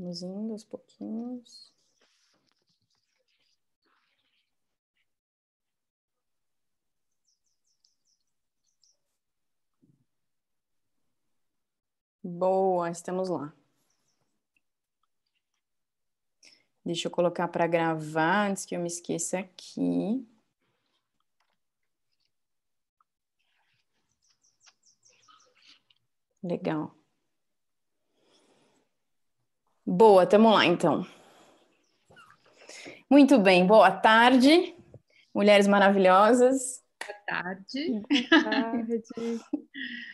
Vamos indo aos pouquinhos. Boa, estamos lá. Deixa eu colocar para gravar antes que eu me esqueça aqui. Legal. Boa, estamos lá então. Muito bem, boa tarde, mulheres maravilhosas. Boa tarde. Boa tarde.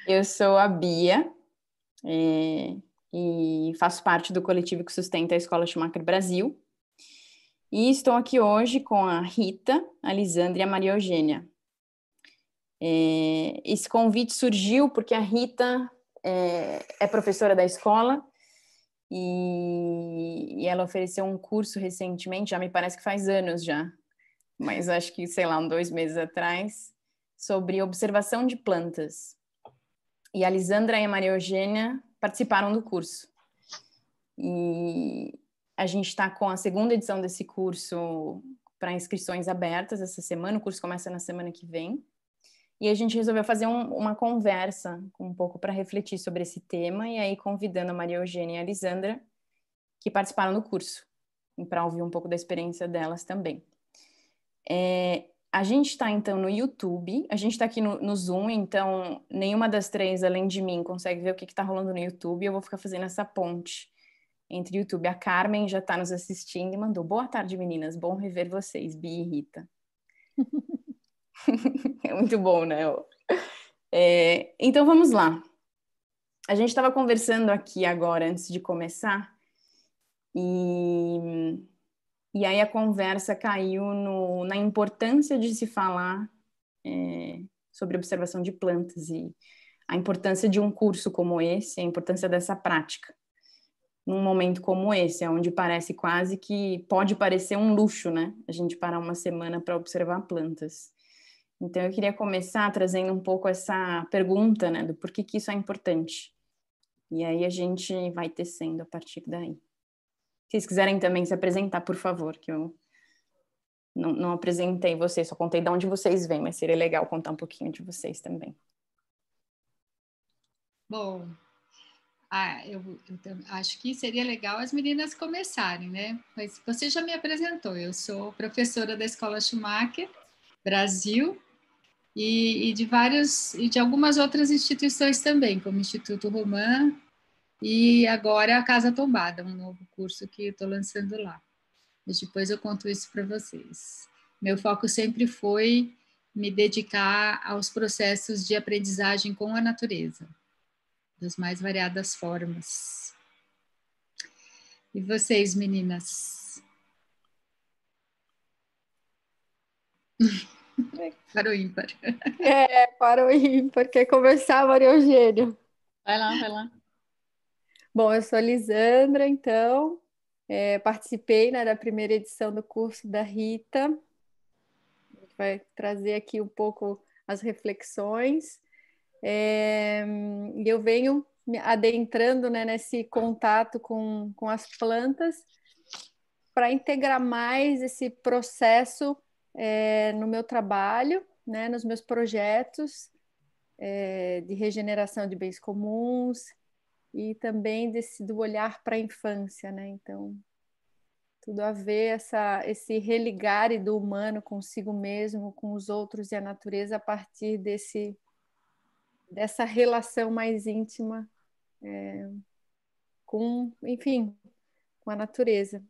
Eu sou a Bia é, e faço parte do coletivo que sustenta a Escola Schumacher Brasil. E estou aqui hoje com a Rita, a Lisandra e a Maria Eugênia. É, esse convite surgiu porque a Rita é, é professora da escola e, e, ela ofereceu um curso recentemente, já me parece que faz anos já, mas acho que, sei lá, um dois meses atrás, sobre observação de plantas. E a Lisandra e a Maria Eugênia participaram do curso. E a gente está com a segunda edição desse curso para inscrições abertas essa semana, o curso começa na semana que vem. E a gente resolveu fazer um, uma conversa um pouco para refletir sobre esse tema, e aí convidando a Maria Eugênia e a Lisandra, que participaram do curso, para ouvir um pouco da experiência delas também. É, a gente está então no YouTube, a gente está aqui no, no, Zoom, então nenhuma das três, além de mim, consegue ver o que está rolando no YouTube. Eu vou ficar fazendo essa ponte entre YouTube. A Carmen já está nos assistindo e mandou: Boa tarde, meninas, bom rever vocês, Bia e Rita. é muito bom, né? É, então vamos lá. A gente estava conversando aqui agora, antes de começar, e, e aí a conversa caiu no, na importância de se falar é, sobre observação de plantas e a importância de um curso como esse, a importância dessa prática num momento como esse, onde parece quase que pode parecer um luxo, né? A gente parar uma semana para observar plantas. Então, eu queria começar trazendo um pouco essa pergunta, né, do porquê que isso é importante. E aí a gente vai tecendo a partir daí. Se vocês quiserem também se apresentar, por favor, que eu não, não apresentei vocês, só contei de onde vocês vêm, mas seria legal contar um pouquinho de vocês também. Bom, ah, eu, eu, acho que seria legal as meninas começarem, né? Mas você já me apresentou, eu sou professora da Escola Schumacher Brasil e, e, de vários e de algumas outras instituições também, como o Instituto Romã e agora a Casa Tombada, um novo curso que estou lançando lá. Mas depois eu conto isso para vocês. Meu foco sempre foi me dedicar aos processos de aprendizagem com a natureza, das mais variadas formas. E vocês, meninas? Para o ímpar. É, para o ímpar. Quer conversar, Maria Eugênia? Vai lá, vai lá. Bom, eu sou a Lisandra, então. É, participei né, da primeira edição do curso da Rita. Vai trazer aqui um pouco as reflexões. É, e eu venho me adentrando né, nesse contato com, com as plantas para integrar mais esse processo é, no meu trabalho, né, nos meus projetos é, de regeneração de bens comuns e também desse do olhar para a infância, né? Então tudo a ver essa esse religar do humano consigo mesmo, com os outros e a natureza a partir desse dessa relação mais íntima é, com, enfim, com a natureza.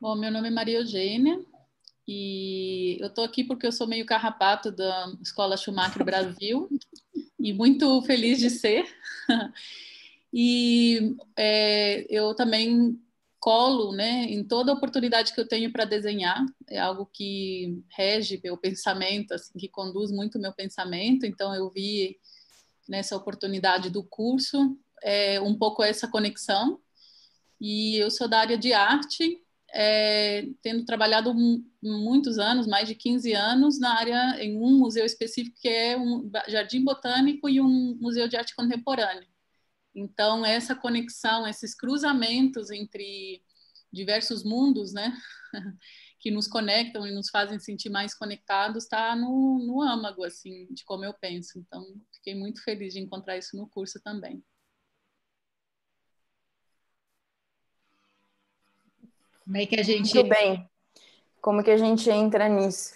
Bom, meu nome é Maria Eugênia e eu estou aqui porque eu sou meio carrapato da Escola Schumacher Brasil e muito feliz de ser. e é, eu também colo né, em toda oportunidade que eu tenho para desenhar, é algo que rege meu pensamento, assim, que conduz muito meu pensamento, então eu vi nessa oportunidade do curso é, um pouco essa conexão, e eu sou da área de arte, é, tendo trabalhado muitos anos, mais de 15 anos, na área, em um museu específico que é um jardim botânico e um museu de arte contemporânea. Então, essa conexão, esses cruzamentos entre diversos mundos, né, que nos conectam e nos fazem sentir mais conectados, está no, no âmago, assim, de como eu penso. Então, fiquei muito feliz de encontrar isso no curso também. Como é que a gente. Muito bem. Como que a gente entra nisso?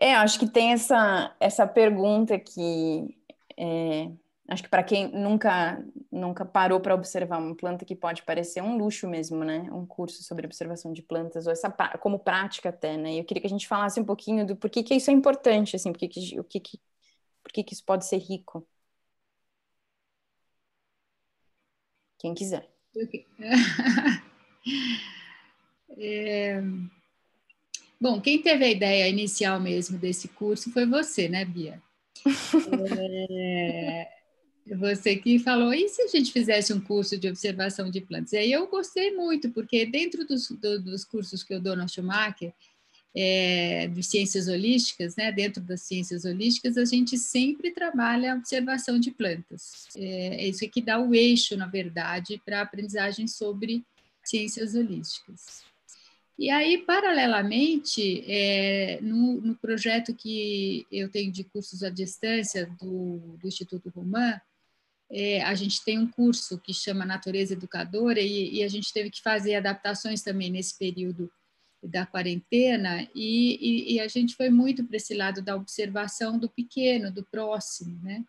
É, acho que tem essa, essa pergunta que é, acho que para quem nunca nunca parou para observar uma planta que pode parecer um luxo mesmo, né? Um curso sobre observação de plantas ou essa como prática até, né? Eu queria que a gente falasse um pouquinho do porquê que isso é importante, assim, porque que, o que, que por que isso pode ser rico. Quem quiser. É... Bom, quem teve a ideia inicial mesmo desse curso foi você, né, Bia? É... Você que falou, e se a gente fizesse um curso de observação de plantas? E aí eu gostei muito, porque dentro dos, do, dos cursos que eu dou na Schumacher, é, de ciências holísticas, né, dentro das ciências holísticas, a gente sempre trabalha a observação de plantas. É, é isso que dá o eixo, na verdade, para a aprendizagem sobre ciências holísticas. E aí, paralelamente, é, no, no, projeto que eu tenho de cursos à distância do, do Instituto Roman, é, a gente tem um curso que chama Natureza Educadora e, e, a gente teve que fazer adaptações também nesse período da quarentena e, e, e a gente foi muito para esse lado da observação do pequeno, do próximo, né?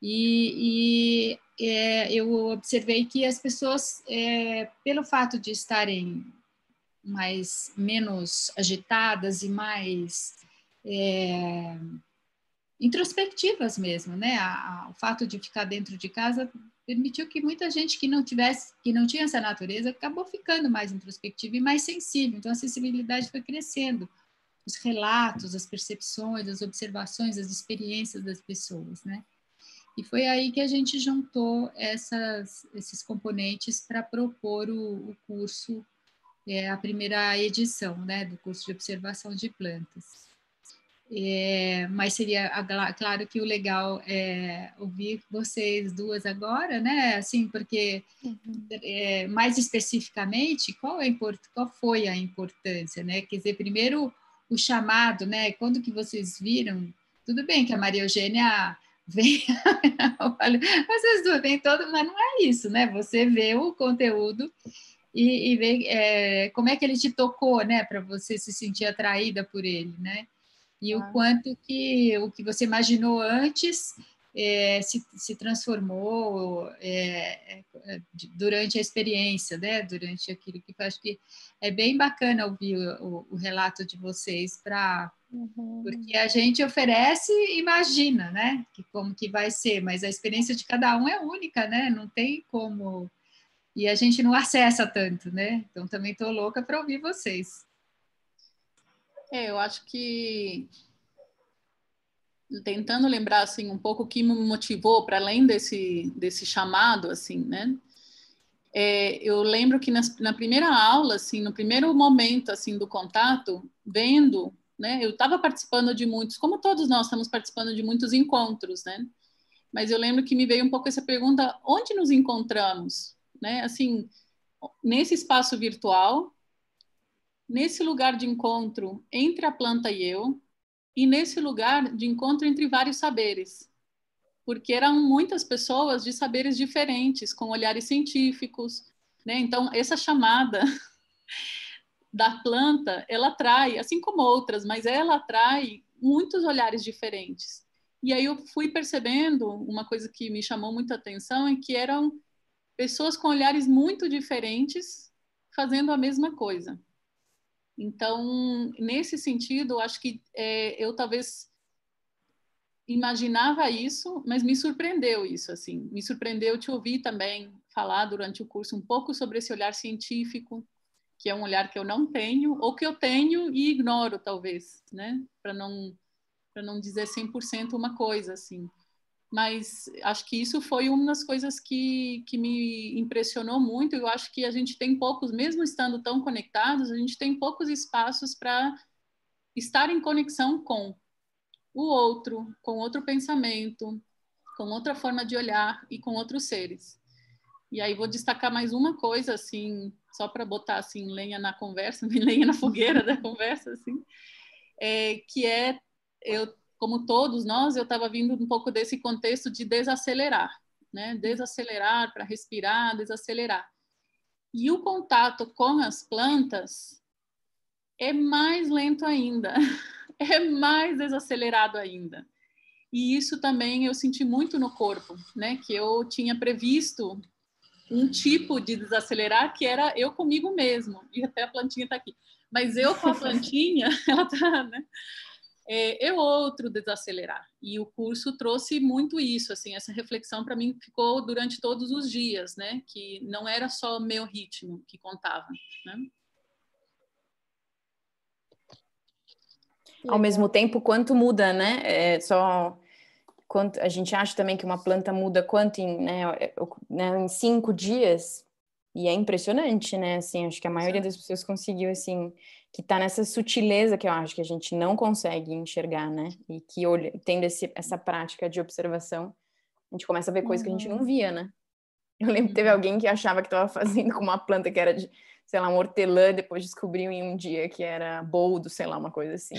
E, é, eu observei que as pessoas, é, pelo fato de estarem mais menos agitadas e mais é, introspectivas mesmo, né? A, a, o fato de ficar dentro de casa permitiu que muita gente que não tivesse, que não tinha essa natureza, acabou ficando mais introspectiva e mais sensível. Então a sensibilidade foi crescendo, os relatos, as percepções, as observações, as experiências das pessoas, né? E foi aí que a gente juntou essas, esses componentes para propor o, o curso é a primeira edição né, do curso de observação de plantas. É, mas seria claro que o legal é ouvir vocês duas agora, né? Assim, porque uhum. é, mais especificamente, qual, é, qual foi a importância, né? Quer dizer, primeiro o chamado, né? Quando que vocês viram? Tudo bem que a Maria Eugênia vem, vocês duas vêm todo, mas não é isso, né? Você vê o conteúdo e, e ver é, como é que ele te tocou, né, para você se sentir atraída por ele, né? E ah. o quanto que o que você imaginou antes é, se, se transformou é, é durante a experiência, né? Durante aquilo que eu acho que é bem bacana ouvir o, o relato de vocês para uhum. porque a gente oferece e imagina, né? Que como que vai ser, mas a experiência de cada um é única, né? Não tem como e a gente não acessa tanto, né? Então também estou louca para ouvir vocês. É, eu acho que tentando lembrar assim um pouco o que me motivou para além desse desse chamado assim, né? É, eu lembro que nas, na primeira aula, assim, no primeiro momento assim do contato, vendo, né? Eu estava participando de muitos, como todos nós estamos participando de muitos encontros, né? Mas eu lembro que me veio um pouco essa pergunta: onde nos encontramos? Né? Assim, nesse espaço virtual, nesse lugar de encontro entre a planta e eu, e nesse lugar de encontro entre vários saberes, porque eram muitas pessoas de saberes diferentes, com olhares científicos, né? Então essa chamada da planta, ela atrai, assim como outras, mas ela atrai muitos olhares diferentes. E aí eu fui percebendo uma coisa que me chamou muita atenção, é que eram pessoas com olhares muito diferentes fazendo a mesma coisa. Então, nesse sentido, acho que é, eu talvez imaginava isso, mas me surpreendeu isso, assim, me surpreendeu te ouvir também falar durante o curso um pouco sobre esse olhar científico, que é um olhar que eu não tenho, ou que eu tenho e ignoro, talvez, né, para não não dizer 100% uma coisa, assim mas acho que isso foi uma das coisas que, que me impressionou muito. Eu acho que a gente tem poucos, mesmo estando tão conectados, a gente tem poucos espaços para estar em conexão com o outro, com outro pensamento, com outra forma de olhar e com outros seres. E aí vou destacar mais uma coisa, assim, só para botar assim lenha na conversa, lenha na fogueira da conversa, assim, é, que é eu, como todos nós, eu estava vindo um pouco desse contexto de desacelerar, né? Desacelerar para respirar, desacelerar. E o contato com as plantas é mais lento ainda, é mais desacelerado ainda. E isso também eu senti muito no corpo, né? Que eu tinha previsto um tipo de desacelerar que era eu comigo mesmo. E até a plantinha está aqui. Mas eu com a plantinha, ela tá, né? É, eu outro desacelerar. E o curso trouxe muito isso, assim, essa reflexão para mim ficou durante todos os dias, né? Que não era só meu ritmo que contava, né? Ao mesmo tempo, quanto muda, né? É só quanto a gente acha também que uma planta muda quanto em, né, é, né, em cinco dias e é impressionante, né? Assim, acho que a maioria das pessoas conseguiu assim que tá nessa sutileza que eu acho que a gente não consegue enxergar, né? E que olha, tendo esse, essa prática de observação, a gente começa a ver coisas uhum. que a gente não uhum. via, né? Eu lembro que teve uhum. alguém que achava que estava fazendo com uma planta que era de, sei lá, um hortelã, depois descobriu em um dia que era boldo, sei lá, uma coisa assim.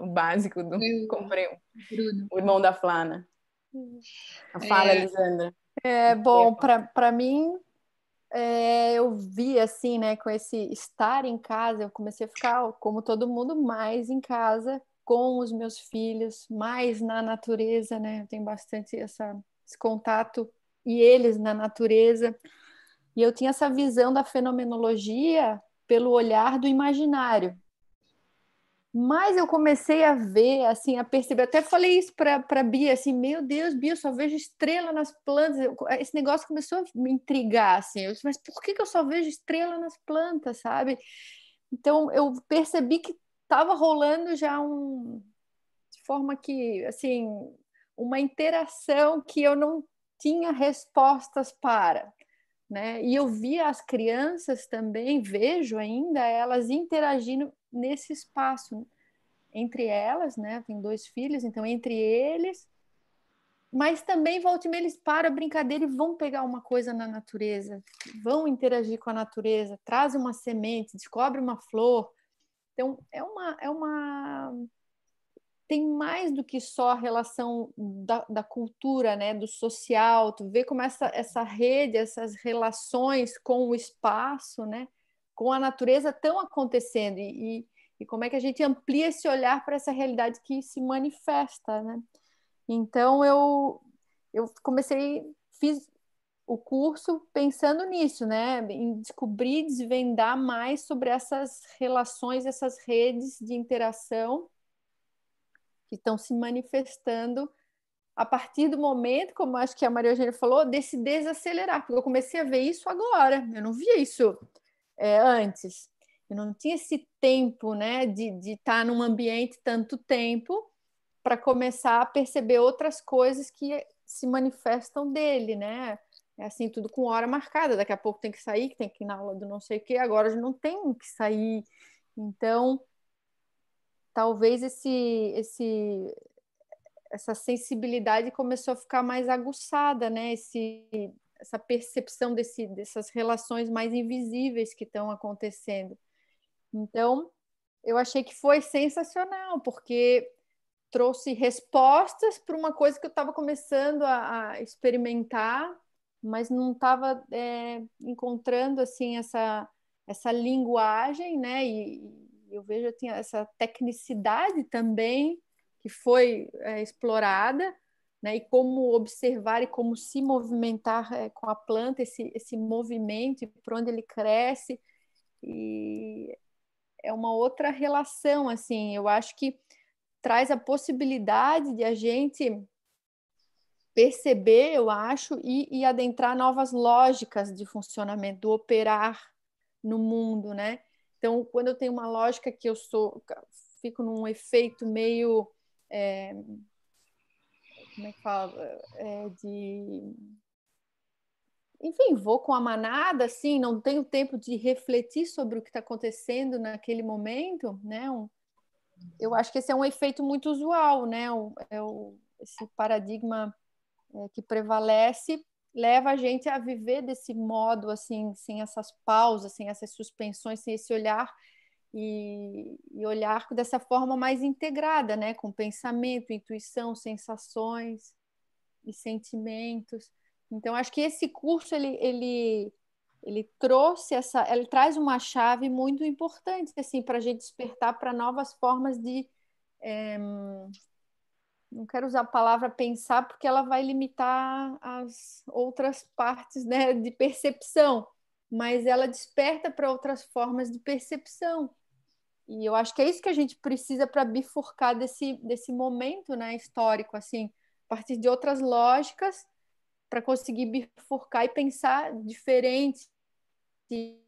O básico do. Comprei um. O irmão da Flana. Fala, é, Elisandra. É, bom, para mim, é, eu vi assim, né, com esse estar em casa, eu comecei a ficar, como todo mundo, mais em casa com os meus filhos, mais na natureza, né? Eu tenho bastante essa, esse contato e eles na natureza. E eu tinha essa visão da fenomenologia pelo olhar do imaginário. Mas eu comecei a ver, assim, a perceber, até falei isso para a Bia, assim, meu Deus, Bia, eu só vejo estrela nas plantas. Esse negócio começou a me intrigar, assim, eu disse, mas por que, que eu só vejo estrela nas plantas, sabe? Então eu percebi que estava rolando já um de forma que, assim, uma interação que eu não tinha respostas para. Né? E eu via as crianças também, vejo ainda elas interagindo nesse espaço entre elas, né? Tem dois filhos, então entre eles, mas também volta e meia eles param a brincadeira e vão pegar uma coisa na natureza, vão interagir com a natureza, trazem uma semente, descobre uma flor. Então é uma é uma tem mais do que só a relação da, da, cultura, né, do social, tu vê como essa, essa rede, essas relações com o espaço, né, com a natureza estão acontecendo e, e como é que a gente amplia esse olhar para essa realidade que se manifesta, né? Então eu eu comecei fiz o curso pensando nisso, né? Em descobrir, desvendar mais sobre essas relações, essas redes de interação que estão se manifestando a partir do momento, como acho que a Maria Eugênia falou, desse desacelerar, porque eu comecei a ver isso agora, eu não via isso é, antes. Eu não tinha esse tempo né, de estar num ambiente tanto tempo para começar a perceber outras coisas que se manifestam dele, né? É assim, tudo com hora marcada. Daqui a pouco tem que sair, tem que ir na aula do não sei o quê, agora já não tem que sair. Então, talvez esse, esse, essa sensibilidade começou a ficar mais aguçada, né? Esse, essa percepção desse, dessas relações mais invisíveis que estão acontecendo. Então, eu achei que foi sensacional, porque trouxe respostas para uma coisa que eu estava começando a, a, experimentar, mas não estava é, encontrando assim essa essa linguagem, né? E, eu vejo tinha essa tecnicidade também que foi é, explorada né? E como observar e como se movimentar é, com a planta, esse, esse movimento, e por onde ele cresce. E é uma outra relação, assim, eu acho que traz a possibilidade de a gente perceber, eu acho, e, e adentrar novas lógicas de funcionamento, do operar no mundo, né? Então, quando eu tenho uma lógica que eu sou, fico num efeito meio é, como é que fala? É de. Enfim, vou com a manada, assim, não tenho tempo de refletir sobre o que está acontecendo naquele momento, né? Eu acho que esse é um efeito muito usual, né? É o, esse paradigma é, que prevalece leva a gente a viver desse modo assim, sem essas pausas, sem essas suspensões, sem esse olhar e, e olhar dessa forma mais integrada, né, com pensamento, intuição, sensações e sentimentos. Então acho que esse curso ele, ele ele trouxe essa, ele traz uma chave muito importante assim para a gente despertar para novas formas de é, não quero usar a palavra pensar porque ela vai limitar as outras partes né, de percepção, mas ela desperta para outras formas de percepção. E eu acho que é isso que a gente precisa para bifurcar desse, desse momento né, histórico, assim, a partir de outras lógicas, para conseguir bifurcar e pensar diferente e,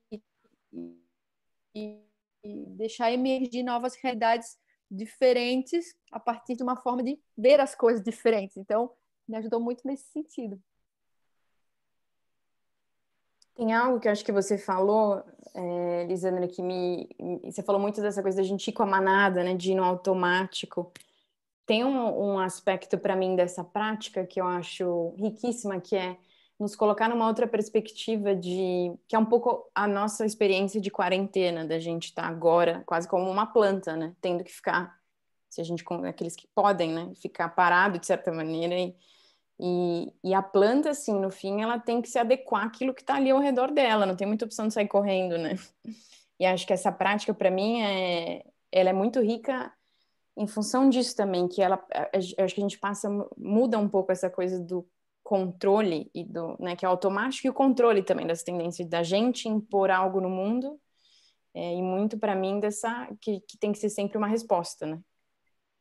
e, e deixar emergir novas realidades diferentes a partir de uma forma de ver as coisas diferentes. Então, me ajudou muito nesse sentido. Tem algo que eu acho que você falou, é, Lisandra, que me. Você falou muito dessa coisa da gente ir com a manada, né? De ir no automático. Tem um, um aspecto para mim dessa prática que eu acho riquíssima, que é nos colocar numa outra perspectiva de que é um pouco a nossa experiência de quarentena, da gente estar tá agora quase como uma planta, né? Tendo que ficar, se a gente aqueles que podem, né? Ficar parado de certa maneira e, e, e a planta, assim, no fim, ela tem que se adequar àquilo que está ali ao redor dela, não tem muita opção de sair correndo, né? E acho que essa prática, para mim, é, ela é muito rica em função disso também, que ela, acho que a gente passa, muda um pouco essa coisa do controle e do, né, que é automático e o controle também das tendências da gente impor algo no mundo é, e muito para mim dessa que, que tem que ser sempre uma resposta, né?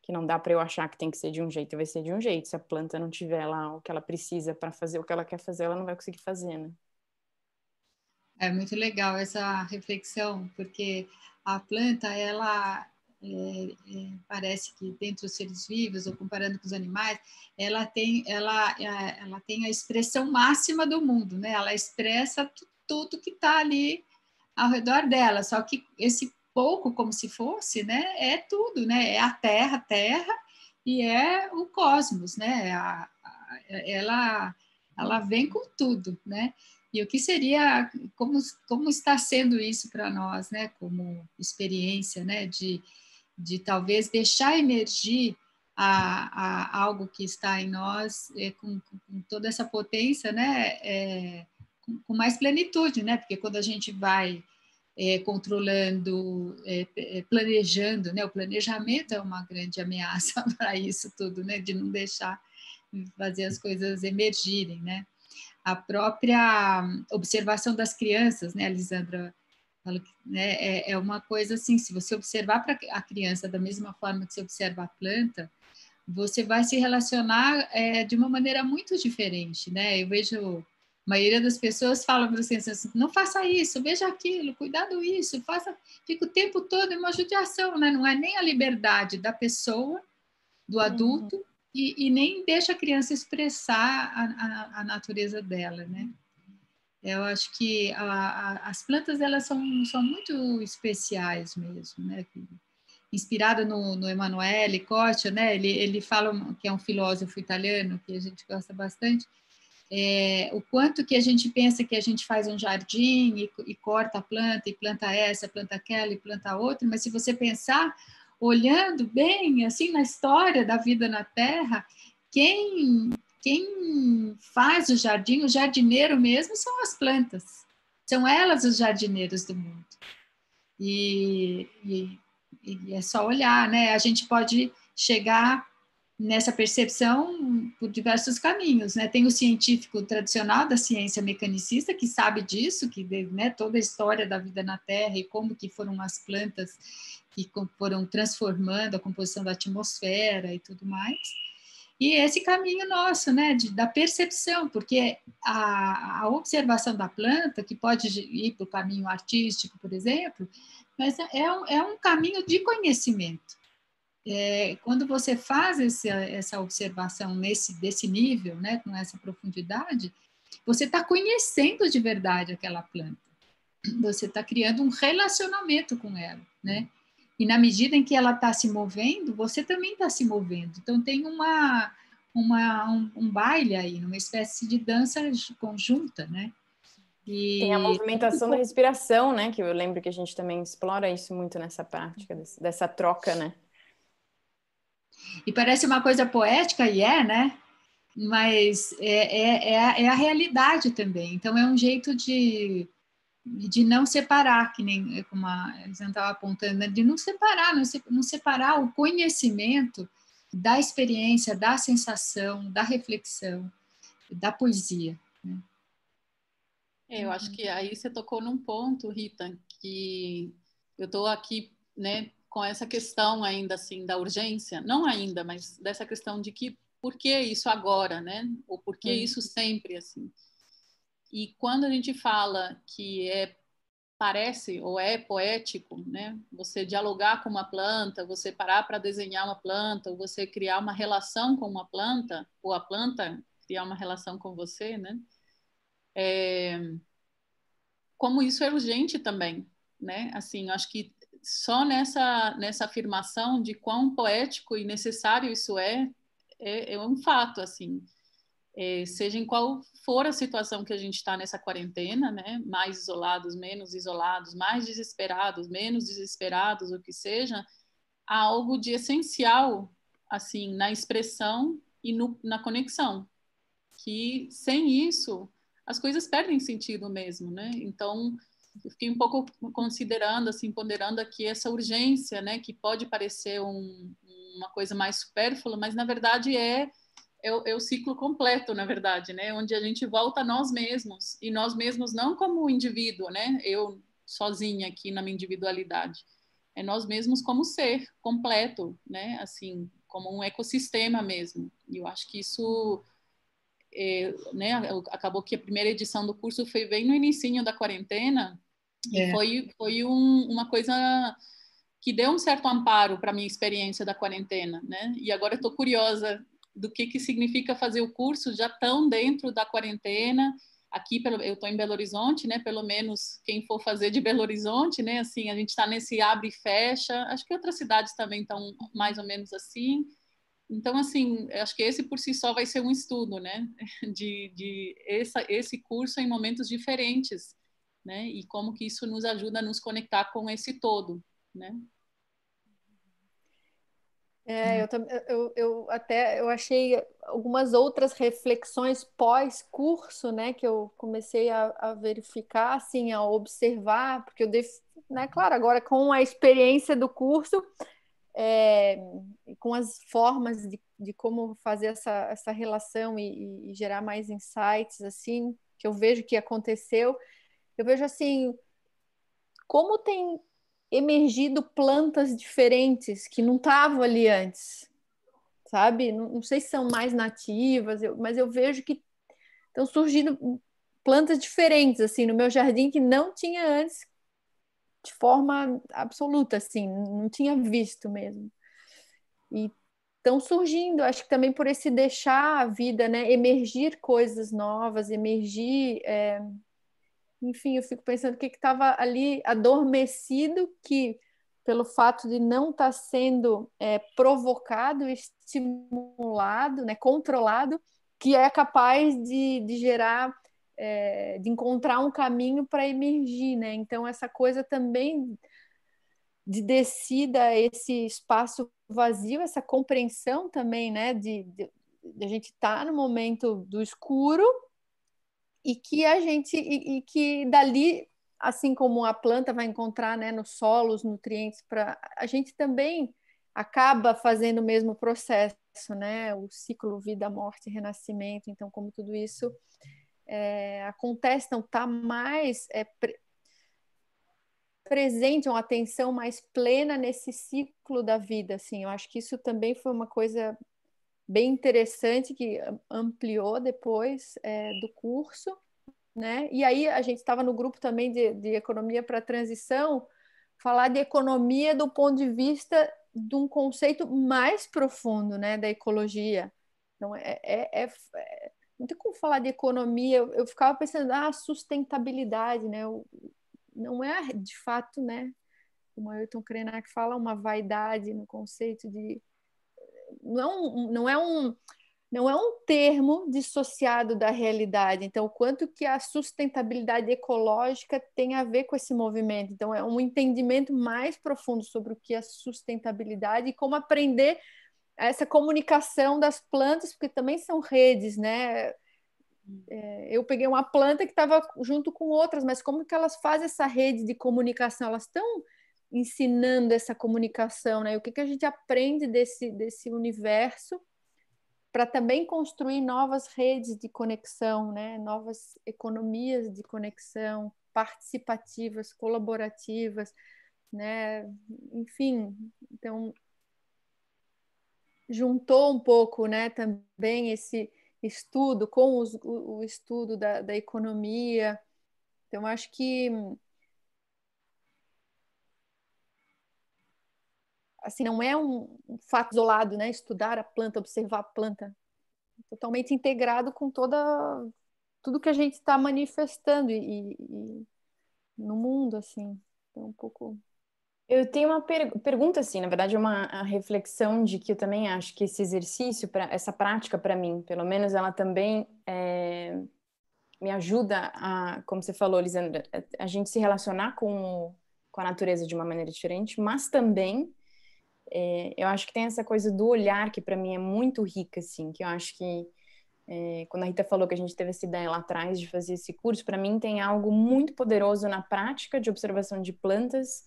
Que não dá para eu achar que tem que ser de um jeito, vai ser de um jeito. Se a planta não tiver lá o que ela precisa para fazer o que ela quer fazer, ela não vai conseguir fazer, né? É muito legal essa reflexão, porque a planta ela é, é, parece que dentre os seres vivos, ou comparando com os animais, ela tem, ela, é, ela tem a expressão máxima do mundo, né? Ela expressa tudo que está ali ao redor dela, só que esse pouco, como se fosse, né? É tudo, né? É a Terra, Terra, e é o cosmos, né? A, a, ela, ela vem com tudo, né? E o que seria, como, como está sendo isso para nós, né? Como experiência, né? De, de talvez deixar emergir a, a algo que está em nós é, com, com, toda essa potência, né, é, com, com, mais plenitude, né, porque quando a gente vai é, controlando, é, é, planejando, né, o planejamento é uma grande ameaça para isso tudo, né, de não deixar fazer as coisas emergirem, né. A própria observação das crianças, né, Lisandra é, é uma coisa assim, se você observar para a criança da mesma forma que você observa a planta, você vai se relacionar é, de uma maneira muito diferente, né? Eu vejo a maioria das pessoas fala para você assim, não faça isso, veja aquilo, cuidado isso, faça, fica o tempo todo em uma judiação, né? Não é nem a liberdade da pessoa, do uhum. adulto, uhum. e, e, nem deixa a criança expressar a, a, a natureza dela, né? Eu acho que a, a, as plantas elas são, são muito especiais mesmo, né? Inspirado no, no Emanuele Cotta, né? Ele, ele fala que é um filósofo italiano que a gente gosta bastante. É, o quanto que a gente pensa que a gente faz um jardim e, e corta a planta e planta essa, planta aquela e planta outra, mas se você pensar olhando bem assim na história da vida na Terra, quem quem faz o jardim, o jardineiro mesmo, são as plantas. São elas os jardineiros do mundo. E, e, e é só olhar, né? A gente pode chegar nessa percepção por diversos caminhos, né? Tem o científico tradicional da ciência mecanicista que sabe disso, que né, toda a história da vida na Terra e como que foram as plantas que foram transformando a composição da atmosfera e tudo mais. E esse caminho nosso, né, de, da percepção, porque a, a, observação da planta, que pode ir para o caminho artístico, por exemplo, mas é um, é um caminho de conhecimento. É, quando você faz esse, essa observação nesse desse nível, né, com essa profundidade, você está conhecendo de verdade aquela planta. Você está criando um relacionamento com ela, né? E na medida em que ela está se movendo, você também está se movendo. Então tem uma uma, um, um baile aí, uma espécie de dança conjunta, né? E... Tem a movimentação da respiração, né? Que eu lembro que a gente também explora isso muito nessa prática, dessa troca, né? E parece uma coisa poética, e é, né? Mas é, é, é, a, é a realidade também. Então, é um jeito de, de não separar, que nem como a Elisandra estava apontando, né? de não separar, não, se, não separar o conhecimento da experiência, da sensação, da reflexão, da poesia. Né? É, eu acho que aí você tocou num ponto, Rita, que eu estou aqui, né, com essa questão ainda assim da urgência, não ainda, mas dessa questão de que por que isso agora, né? Ou por que isso sempre assim? E quando a gente fala que é parece ou é poético, né? Você dialogar com uma planta, você parar para desenhar uma planta, ou você criar uma relação com uma planta, ou a planta criar uma relação com você, né? É... Como isso é urgente também, né? Assim, acho que só nessa nessa afirmação de quão poético e necessário isso é, é, é um fato, assim é, seja em qual for a situação que a gente está nessa quarentena, né? Mais isolados, menos isolados, mais desesperados, menos desesperados, o que seja, há algo de essencial, assim, na expressão e no, na conexão, que sem isso as coisas perdem sentido mesmo, né? Então eu fiquei um pouco considerando, assim, ponderando aqui essa urgência, né? Que pode parecer um, uma coisa mais supérflua, mas na verdade é é o, é o, ciclo completo, na verdade, né? Onde a gente volta a nós mesmos e nós mesmos não como indivíduo, né? Eu sozinha aqui na minha individualidade, é nós mesmos como ser completo, né? Assim, como um ecossistema mesmo. E eu acho que isso, é, né? Acabou que a primeira edição do curso foi bem no início da quarentena é. e foi foi um, uma coisa que deu um certo amparo para minha experiência da quarentena, né? E agora eu estou curiosa do que, que significa fazer o curso, já estão dentro da quarentena. Aqui, eu estou em Belo Horizonte, né? Pelo menos quem for fazer de Belo Horizonte, né? Assim, a gente está nesse abre e fecha. Acho que outras cidades também estão mais ou menos assim. Então, assim, acho que esse por si só vai ser um estudo, né? De, de essa, esse curso em momentos diferentes, né? E como que isso nos ajuda a nos conectar com esse todo, né? É, eu, eu, eu até eu achei algumas outras reflexões pós-curso, né, que eu comecei a, a, verificar, assim, a observar, porque eu, def, né, claro, agora com a experiência do curso, é, com as formas de, de como fazer essa, essa relação e, e gerar mais insights, assim, que eu vejo que aconteceu, eu vejo assim, como tem emergido plantas diferentes que não estavam ali antes, sabe? Não, não, sei se são mais nativas, eu, mas eu vejo que estão surgindo plantas diferentes assim no meu jardim que não tinha antes de forma absoluta, assim, não tinha visto mesmo. E estão surgindo, acho que também por esse deixar a vida, né, emergir coisas novas, emergir é, enfim, eu fico pensando o que estava ali adormecido que pelo fato de não estar tá sendo é, provocado, estimulado, né, controlado, que é capaz de, de gerar, é, de encontrar um caminho para emergir, né? Então essa coisa também de descida esse espaço vazio, essa compreensão também, né, de, de, de a gente estar tá no momento do escuro e que a gente e, e, que dali assim como a planta vai encontrar né, no solo os nutrientes para a gente também acaba fazendo o mesmo processo né o ciclo vida morte renascimento. Então como tudo isso é, acontece não está mais é, pre presente uma atenção mais plena nesse ciclo da vida assim. Eu acho que isso também foi uma coisa bem interessante que ampliou depois é, do curso, né? E aí a gente estava no grupo também de, de economia para transição, falar de economia do ponto de vista de um conceito mais profundo, né, da ecologia. Então é, é, é, é não tem como falar de economia. Eu, eu ficava pensando, ah, sustentabilidade, né? não é de fato, né? Como Ayrton Krenak fala, uma vaidade no conceito de não é um, não é um não é um termo dissociado da realidade. Então, o quanto que a sustentabilidade ecológica tem a ver com esse movimento. Então, é um entendimento mais profundo sobre o que é sustentabilidade e como aprender essa comunicação das plantas, porque também são redes, né? É, eu peguei uma planta que estava junto com outras, mas como que elas fazem essa rede de comunicação? Elas estão ensinando essa comunicação, né? O que, que a gente aprende desse, desse universo para também construir novas redes de conexão, né? Novas economias de conexão participativas, colaborativas, né? Enfim, então juntou um pouco, né? Também esse estudo com os, o, o, estudo da, da economia. Então acho que assim, não é um, fato isolado, né? Estudar a planta, observar a planta, totalmente integrado com toda tudo que a gente está manifestando e, e, no mundo, assim. Então, um pouco. Eu tenho uma per pergunta, assim, na verdade, uma reflexão de que eu também acho que esse exercício, pra, essa prática, para mim, pelo menos, ela também é, me ajuda a, como você falou, Lisandra, a gente se relacionar com, com a natureza de uma maneira diferente, mas também é, eu acho que tem essa coisa do olhar que para mim é muito rica, assim, que eu acho que é, quando a Rita falou que a gente teve essa ideia lá atrás de fazer esse curso, para mim tem algo muito poderoso na prática de observação de plantas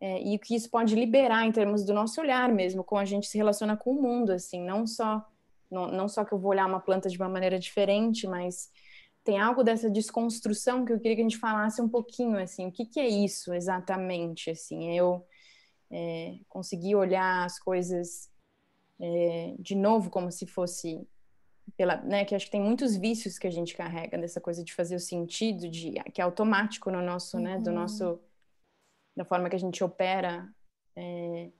é, e o que isso pode liberar em termos do nosso olhar mesmo, como a gente se relaciona com o mundo, assim, não só não, não só que eu vou olhar uma planta de uma maneira diferente, mas tem algo dessa desconstrução que eu queria que a gente falasse um pouquinho, assim, o que, que é isso exatamente, assim, eu é, conseguir olhar as coisas é, de novo como se fosse pela, né, que acho que tem muitos vícios que a gente carrega dessa coisa de fazer o sentido de que é automático no nosso, uhum. né, do uhum. nosso da forma que a gente opera é,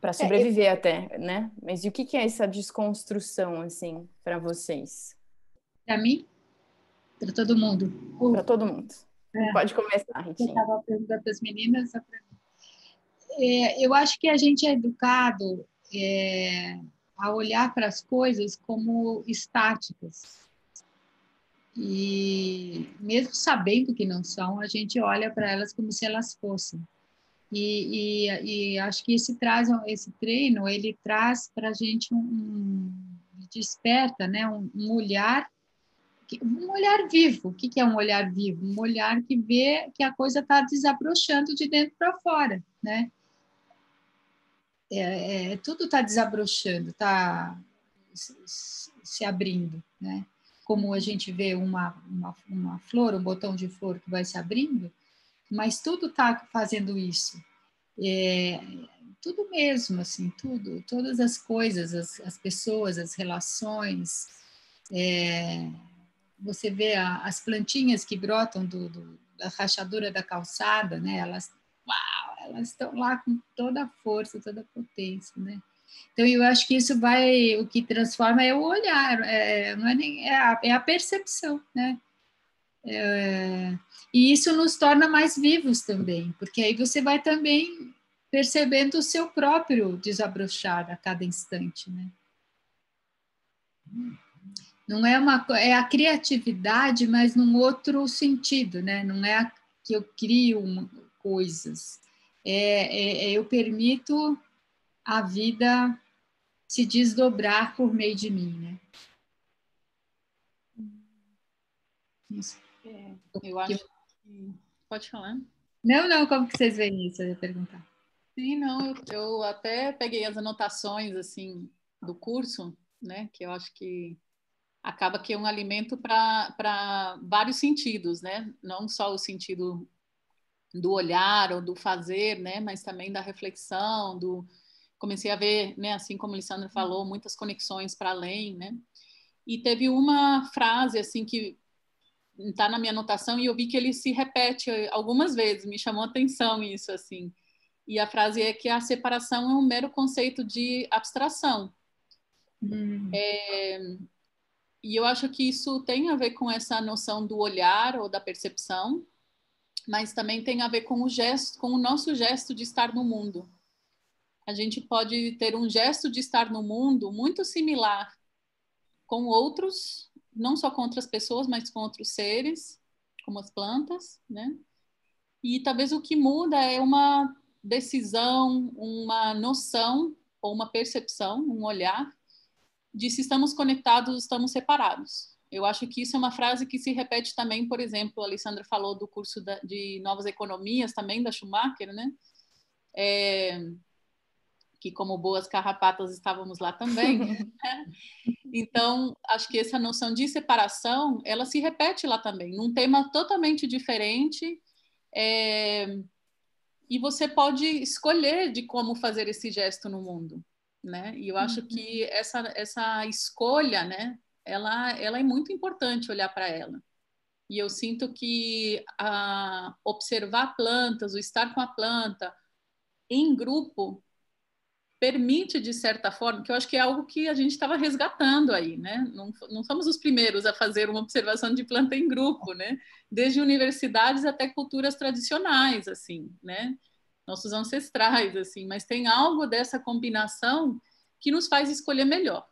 para é, sobreviver é, até, né? Mas e o que, que é essa desconstrução assim para vocês? Para mim, para todo mundo. Para todo mundo. É. Pode começar, Ritinha. Eu estava perguntando para as meninas, para é, eu acho que a gente é educado é, a olhar para as coisas como estáticas. E mesmo sabendo que não são, a gente olha para elas como se elas fossem. E, e, e, acho que esse traz esse treino ele traz para a gente um, desperta né um, um, olhar um olhar vivo o que, que é um olhar vivo um olhar que vê que a coisa está desabrochando de dentro para fora né é, é, tudo está desabrochando, está se abrindo, né? Como a gente vê uma, uma, uma flor, um botão de flor que vai se abrindo, mas tudo está fazendo isso. É, tudo mesmo, assim, tudo, todas as coisas, as, as pessoas, as relações. É, você vê a, as plantinhas que brotam do, do, da rachadura da calçada, né? Elas uau, elas estão lá com toda a força, toda a potência, né? Então, eu acho que isso vai, o que transforma é o olhar, é, não é, nem, é, a, é a percepção, né? É, e isso nos torna mais vivos também, porque aí você vai também percebendo o seu próprio desabrochar a cada instante, né? Não é uma é a criatividade, mas num outro sentido, né? Não é a, que eu crio uma, coisas. É, é, é, eu permito a vida se desdobrar por meio de mim, né? É, eu acho que... Pode falar. Não, não, como que vocês veem isso? Eu ia perguntar. Sim, não, eu, eu até peguei as anotações, assim, do curso, né, que eu acho que acaba que é um alimento para vários sentidos, né? Não só o sentido do olhar ou do fazer, né? Mas também da reflexão, do comecei a ver, né? Assim como a Alessandra falou, muitas conexões para além, né? E teve uma frase assim que está na minha anotação e eu vi que ele se repete algumas vezes, me chamou a atenção isso assim. E a frase é que a separação é um mero conceito de abstração. Hum. É, e eu acho que isso tem a ver com essa noção do olhar ou da percepção, mas também tem a ver com o gesto, com o nosso gesto de estar no mundo. A gente pode ter um gesto de estar no mundo muito similar com outros, não só com outras pessoas, mas com outros seres, como as plantas, né? E talvez o que muda é uma decisão, uma noção ou uma percepção, um olhar de se estamos conectados, estamos separados. Eu acho que isso é uma frase que se repete também, por exemplo, a Alessandra falou do curso da, de novas economias também da Schumacher, né? É, que como boas carrapatas estávamos lá também. Né? Então, acho que essa noção de separação, ela se repete lá também, num tema totalmente diferente. É, e você pode escolher de como fazer esse gesto no mundo, né? E eu acho uhum. que essa, essa escolha, né? Ela, ela é muito importante olhar para ela. E eu sinto que a observar plantas, o estar com a planta em grupo, permite, de certa forma, que eu acho que é algo que a gente estava resgatando aí, né? Não, não somos os primeiros a fazer uma observação de planta em grupo, né? Desde universidades até culturas tradicionais, assim, né? Nossos ancestrais, assim, mas tem algo dessa combinação que nos faz escolher melhor.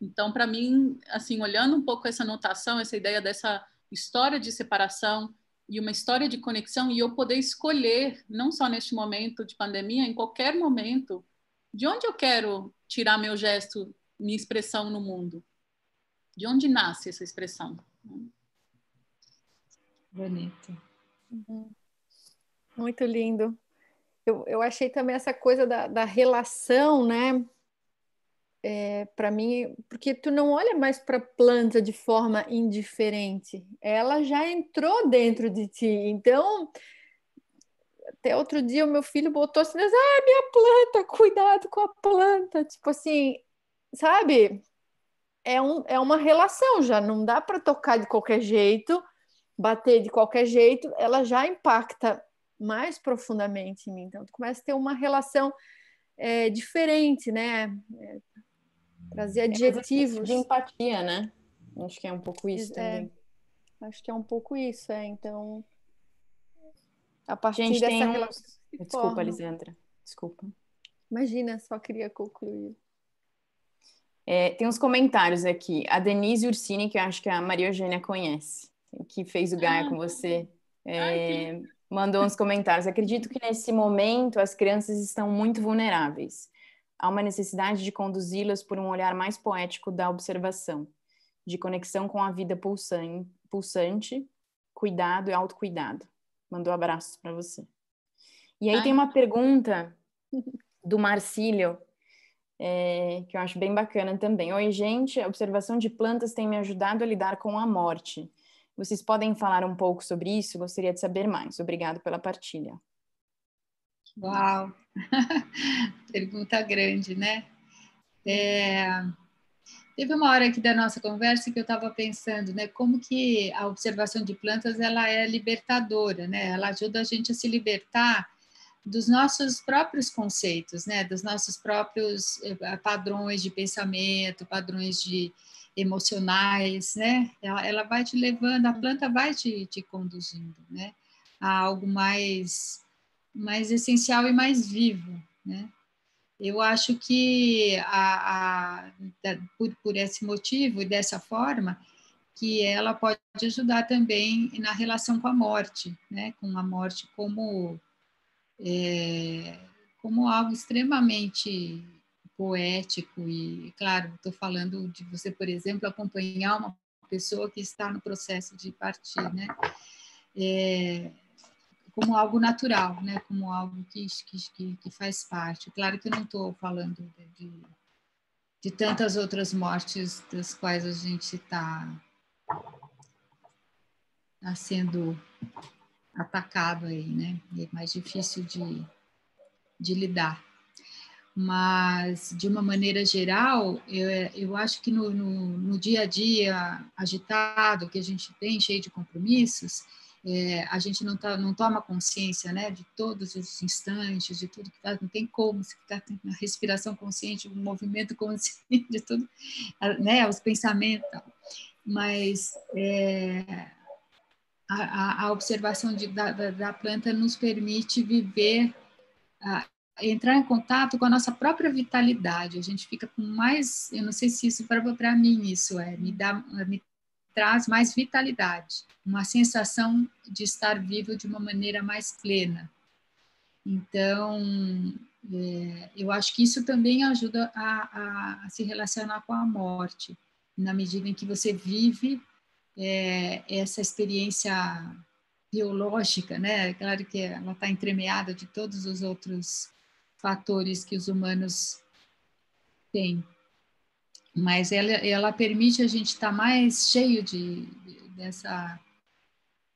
Então, para mim, assim, olhando um pouco essa notação, essa ideia dessa história de separação e uma história de conexão, e eu poder escolher, não só neste momento de pandemia, em qualquer momento, de onde eu quero tirar meu gesto, minha expressão no mundo? De onde nasce essa expressão? Bonito. Uhum. Muito lindo. Eu, eu achei também essa coisa da, da relação, né? É, para mim, porque tu não olha mais para a planta de forma indiferente, ela já entrou dentro de ti. Então, até outro dia o meu filho botou assim, ah, minha planta, cuidado com a planta. Tipo assim, sabe? É, um, é uma relação já, não dá para tocar de qualquer jeito, bater de qualquer jeito, ela já impacta mais profundamente em mim. Então, tu começa a ter uma relação é, diferente, né? É, trazer é adjetivos. de empatia, né? Acho que é um pouco isso é, também. Acho que é um pouco isso, é. Então, a partir Gente, dessa um... relação. Desculpa, forma. Lisandra. Desculpa. Imagina, só queria concluir. É, tem uns comentários aqui. A Denise Ursini, que eu acho que a Maria Eugênia conhece, que fez o Gaia ah, com você, é, mandou uns comentários. Acredito que nesse momento as crianças estão muito vulneráveis. Há uma necessidade de conduzi-las por um olhar mais poético da observação, de conexão com a vida pulsante, cuidado e autocuidado mandou abraços para você. E aí Ai. tem uma pergunta do Marcílio, é, que eu acho bem bacana também. Oi, gente, a observação de plantas tem me ajudado a lidar com a morte. Vocês podem falar um pouco sobre isso? Gostaria de saber mais. Obrigado pela partilha. Uau! Pergunta grande, né? É, Teve uma hora aqui da nossa conversa que eu estava pensando, né, como que a observação de plantas ela é libertadora, né? Ela ajuda a gente a se libertar dos nossos próprios conceitos, né, dos nossos próprios eh, padrões de pensamento, padrões de emocionais, né? Ela, ela vai te levando, a planta vai te, te conduzindo, né, a algo mais mais essencial e mais vivo, né? Eu acho que a, a, por, por esse motivo e dessa forma, que ela pode ajudar também na relação com a morte, né? com a morte como, é, como algo extremamente poético e, claro, estou falando de você, por exemplo, acompanhar uma pessoa que está no processo de partir, né? É, como algo natural, né? Como algo que, que, que faz parte. Claro que eu não estou falando de, de tantas outras mortes das quais a gente está tá sendo atacado aí, né? É mais difícil de, de lidar. Mas, de uma maneira geral, eu, eu acho que no, no, no dia a dia agitado que a gente tem, cheio de compromissos, é, a gente não, tá, não toma consciência né, de todos os instantes, de tudo que está, não tem como se ficar na respiração consciente, o movimento consciente, de tudo, né, os pensamentos. Mas é, a, a, observação de, da, da, planta nos permite viver a, entrar em contato com a nossa própria vitalidade. A gente fica com mais, eu não sei se isso para mim isso é, me dá me traz mais vitalidade, uma sensação de estar vivo de uma maneira mais plena. Então, é, eu acho que isso também ajuda a, a, a, se relacionar com a morte, na medida em que você vive é, essa experiência biológica, né? Claro que ela está entremeada de todos os outros fatores que os humanos têm, mas ela, ela permite a gente estar tá mais cheio de, de dessa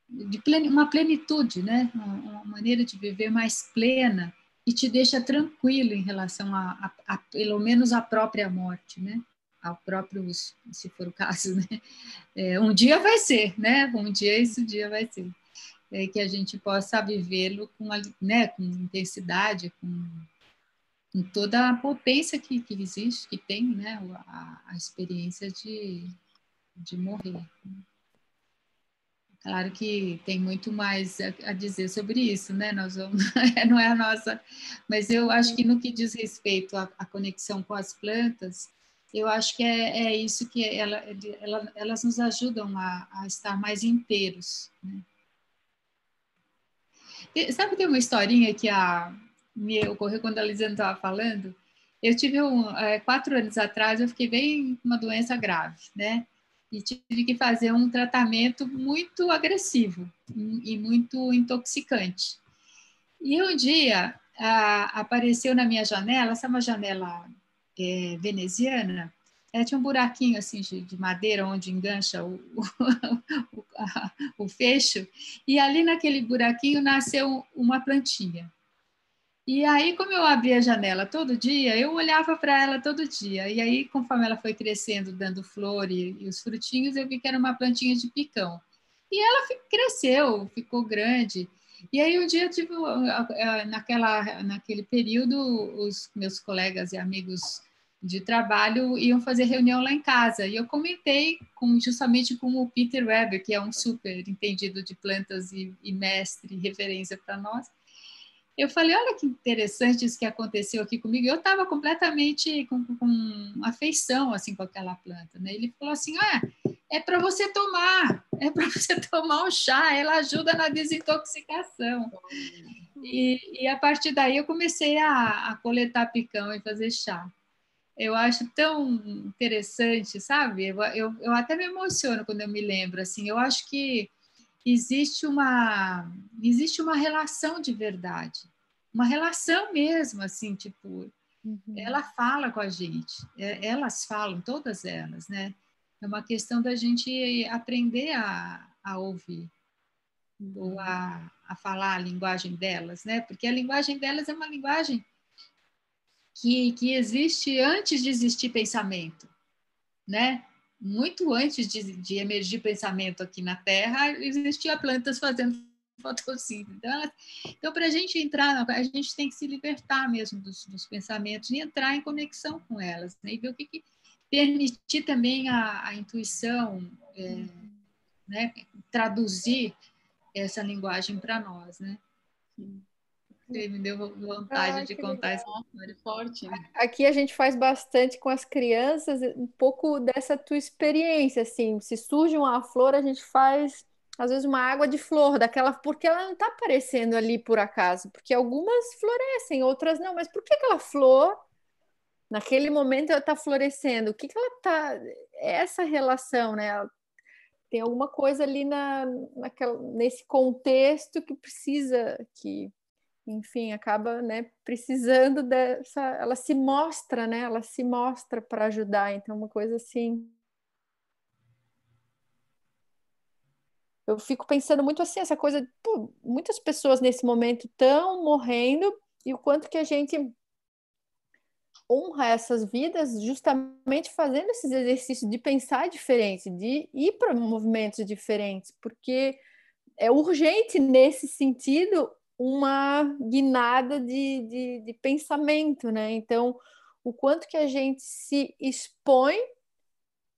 de plen, uma plenitude, né? Uma, uma, maneira de viver mais plena e te deixa tranquilo em relação a, a, a, pelo menos a própria morte, né? Ao próprio, se for o caso, né? É, um dia vai ser, né? Um dia esse dia vai ser. É, que a gente possa vivê-lo com, né, com intensidade, com, com, toda a potência que, que existe, que tem, né? A, a experiência de, de morrer. Claro que tem muito mais a, dizer sobre isso, né? Nós vamos, não é a nossa, mas eu acho que no que diz respeito à, à conexão com as plantas, eu acho que é, é isso que ela, ela, elas nos ajudam a, a estar mais inteiros. Né? Sabe que tem uma historinha que a, me ocorreu quando a Lisandra estava falando? Eu tive um, é, quatro anos atrás, eu fiquei bem com uma doença grave, né? e tive que fazer um tratamento muito agressivo e muito intoxicante. E um dia a, apareceu na minha janela, essa é uma janela é, veneziana, ela tinha um buraquinho assim de, de madeira onde engancha o, o, a, o fecho, e ali naquele buraquinho nasceu uma plantinha. E aí, como eu abria a janela todo dia, eu olhava para ela todo dia. E aí, conforme ela foi crescendo, dando flor e, e, os frutinhos, eu vi que era uma plantinha de picão. E ela cresceu, ficou grande. E aí, um dia, eu tive, naquela, naquele período, os meus colegas e amigos de trabalho iam fazer reunião lá em casa. E eu comentei com, justamente com o Peter Weber, que é um super entendido de plantas e, e mestre, referência para nós eu falei, olha que interessante isso que aconteceu aqui comigo. Eu estava completamente com, com, afeição assim com aquela planta, né? Ele falou assim, ah, é para você tomar, é para você tomar um chá, ela ajuda na desintoxicação. E, e a partir daí eu comecei a, a, coletar picão e fazer chá. Eu acho tão interessante, sabe? Eu, eu, eu até me emociono quando eu me lembro, assim. Eu acho que existe uma existe uma relação de verdade, uma relação mesmo, assim, tipo, uhum. ela fala com a gente, é, elas falam, todas elas, né? É uma questão da gente aprender a, a ouvir uhum. ou a, a falar a linguagem delas, né? Porque a linguagem delas é uma linguagem que, que existe antes de existir pensamento, né? Muito antes de, de emergir pensamento aqui na Terra, existia plantas fazendo fotossíntese. Então, então para a gente entrar, a gente tem que se libertar mesmo dos, dos pensamentos e entrar em conexão com elas, né? e ver o que, que permitir também a, a intuição, é, né? traduzir essa linguagem para nós, né? Sim me deu vontade ah, de contar legal. essa história forte. Né? Aqui a gente faz bastante com as crianças, um pouco dessa tua experiência, assim, se surge uma flor, a gente faz às vezes uma água de flor daquela, porque ela não está aparecendo ali por acaso, porque algumas florescem, outras não, mas por que aquela flor naquele momento ela está florescendo? O que que ela está é essa relação, né? Tem alguma coisa ali na, naquela, nesse contexto que precisa que enfim, acaba né, precisando dessa. Ela se mostra, né? Ela se mostra para ajudar. Então, uma coisa assim. Eu fico pensando muito assim, essa coisa. Pô, muitas pessoas nesse momento estão morrendo e o quanto que a gente honra essas vidas justamente fazendo esses exercícios de pensar diferente, de ir para movimentos diferentes, porque é urgente nesse sentido uma guinada de, de, de pensamento, né? Então, o quanto que a gente se expõe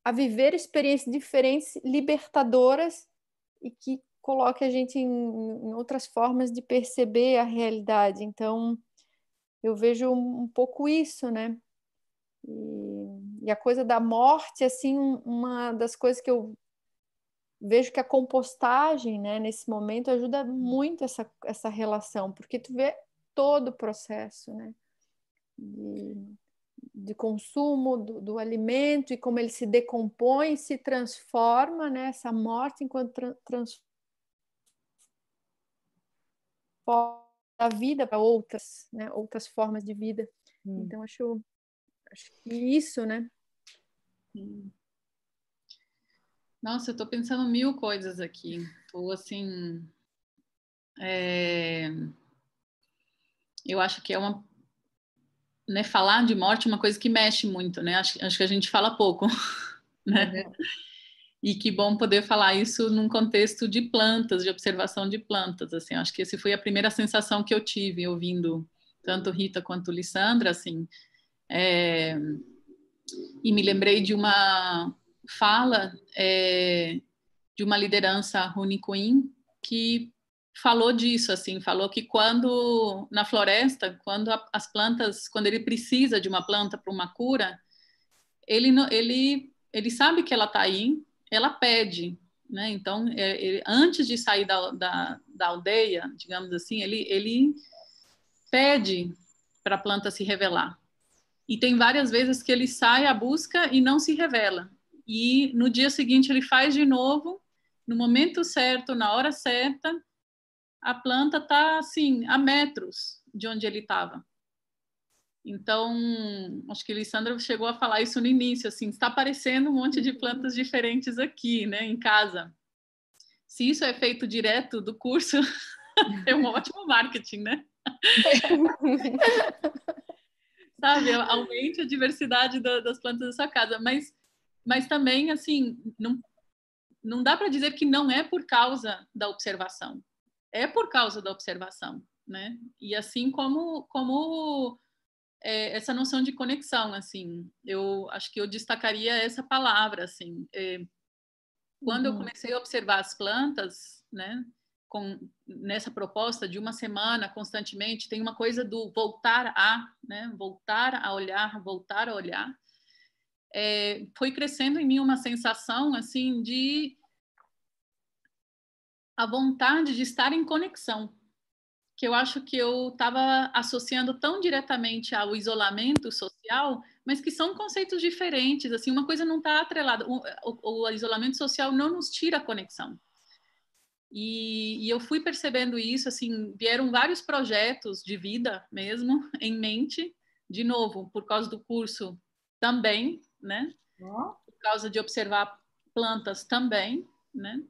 a viver experiências diferentes, libertadoras e que coloque a gente em, em, outras formas de perceber a realidade. Então, eu vejo um, um pouco isso, né? E, e, a coisa da morte, assim, uma das coisas que eu vejo que a compostagem, né, nesse momento ajuda muito essa, essa relação, porque tu vê todo o processo, né? De, de consumo do, do, alimento e como ele se decompõe, se transforma, né? Essa morte enquanto tra transforma a vida para outras, né? Outras formas de vida. Hum. Então acho, acho que isso, né? Hum. Nossa, eu estou pensando mil coisas aqui. Estou assim. É... Eu acho que é uma. Né, falar de morte é uma coisa que mexe muito, né? Acho, acho que a gente fala pouco, né? Uhum. E que bom poder falar isso num contexto de plantas, de observação de plantas, assim. Acho que essa foi a primeira sensação que eu tive ouvindo tanto Rita quanto Lissandra, assim. É... E me lembrei de uma fala é, de uma liderança Runi Queen que falou disso, assim, falou que quando na floresta, quando as plantas, quando ele precisa de uma planta para uma cura, ele ele ele sabe que ela está aí, ela pede, né? Então, é, ele, antes de sair da, da, da, aldeia, digamos assim, ele ele pede para a planta se revelar. E tem várias vezes que ele sai à busca e não se revela e no dia seguinte ele faz de novo, no momento certo, na hora certa, a planta está assim, a metros de onde ele estava. Então, acho que Lissandra chegou a falar isso no início, assim, está aparecendo um monte de plantas diferentes aqui, né, em casa. Se isso é feito direto do curso, é um ótimo marketing, né? Sabe, aumente a diversidade das plantas da sua casa, mas mas também, assim, não, não dá para dizer que não é por causa da observação. É por causa da observação, né? E assim como, como é, essa noção de conexão, assim, eu acho que eu destacaria essa palavra, assim. É, quando uhum. eu comecei a observar as plantas, né? Com, nessa proposta de uma semana constantemente, tem uma coisa do voltar a, né? Voltar a olhar, voltar a olhar é, foi crescendo em mim uma sensação assim de a vontade de estar em conexão, que eu acho que eu estava associando tão diretamente ao isolamento social, mas que são conceitos diferentes. Assim, uma coisa não está atrelada. O, o, o, isolamento social não nos tira a conexão. E, e, eu fui percebendo isso. Assim, vieram vários projetos de vida mesmo em mente. De novo, por causa do curso também, né? Oh. Por causa de observar plantas também, né?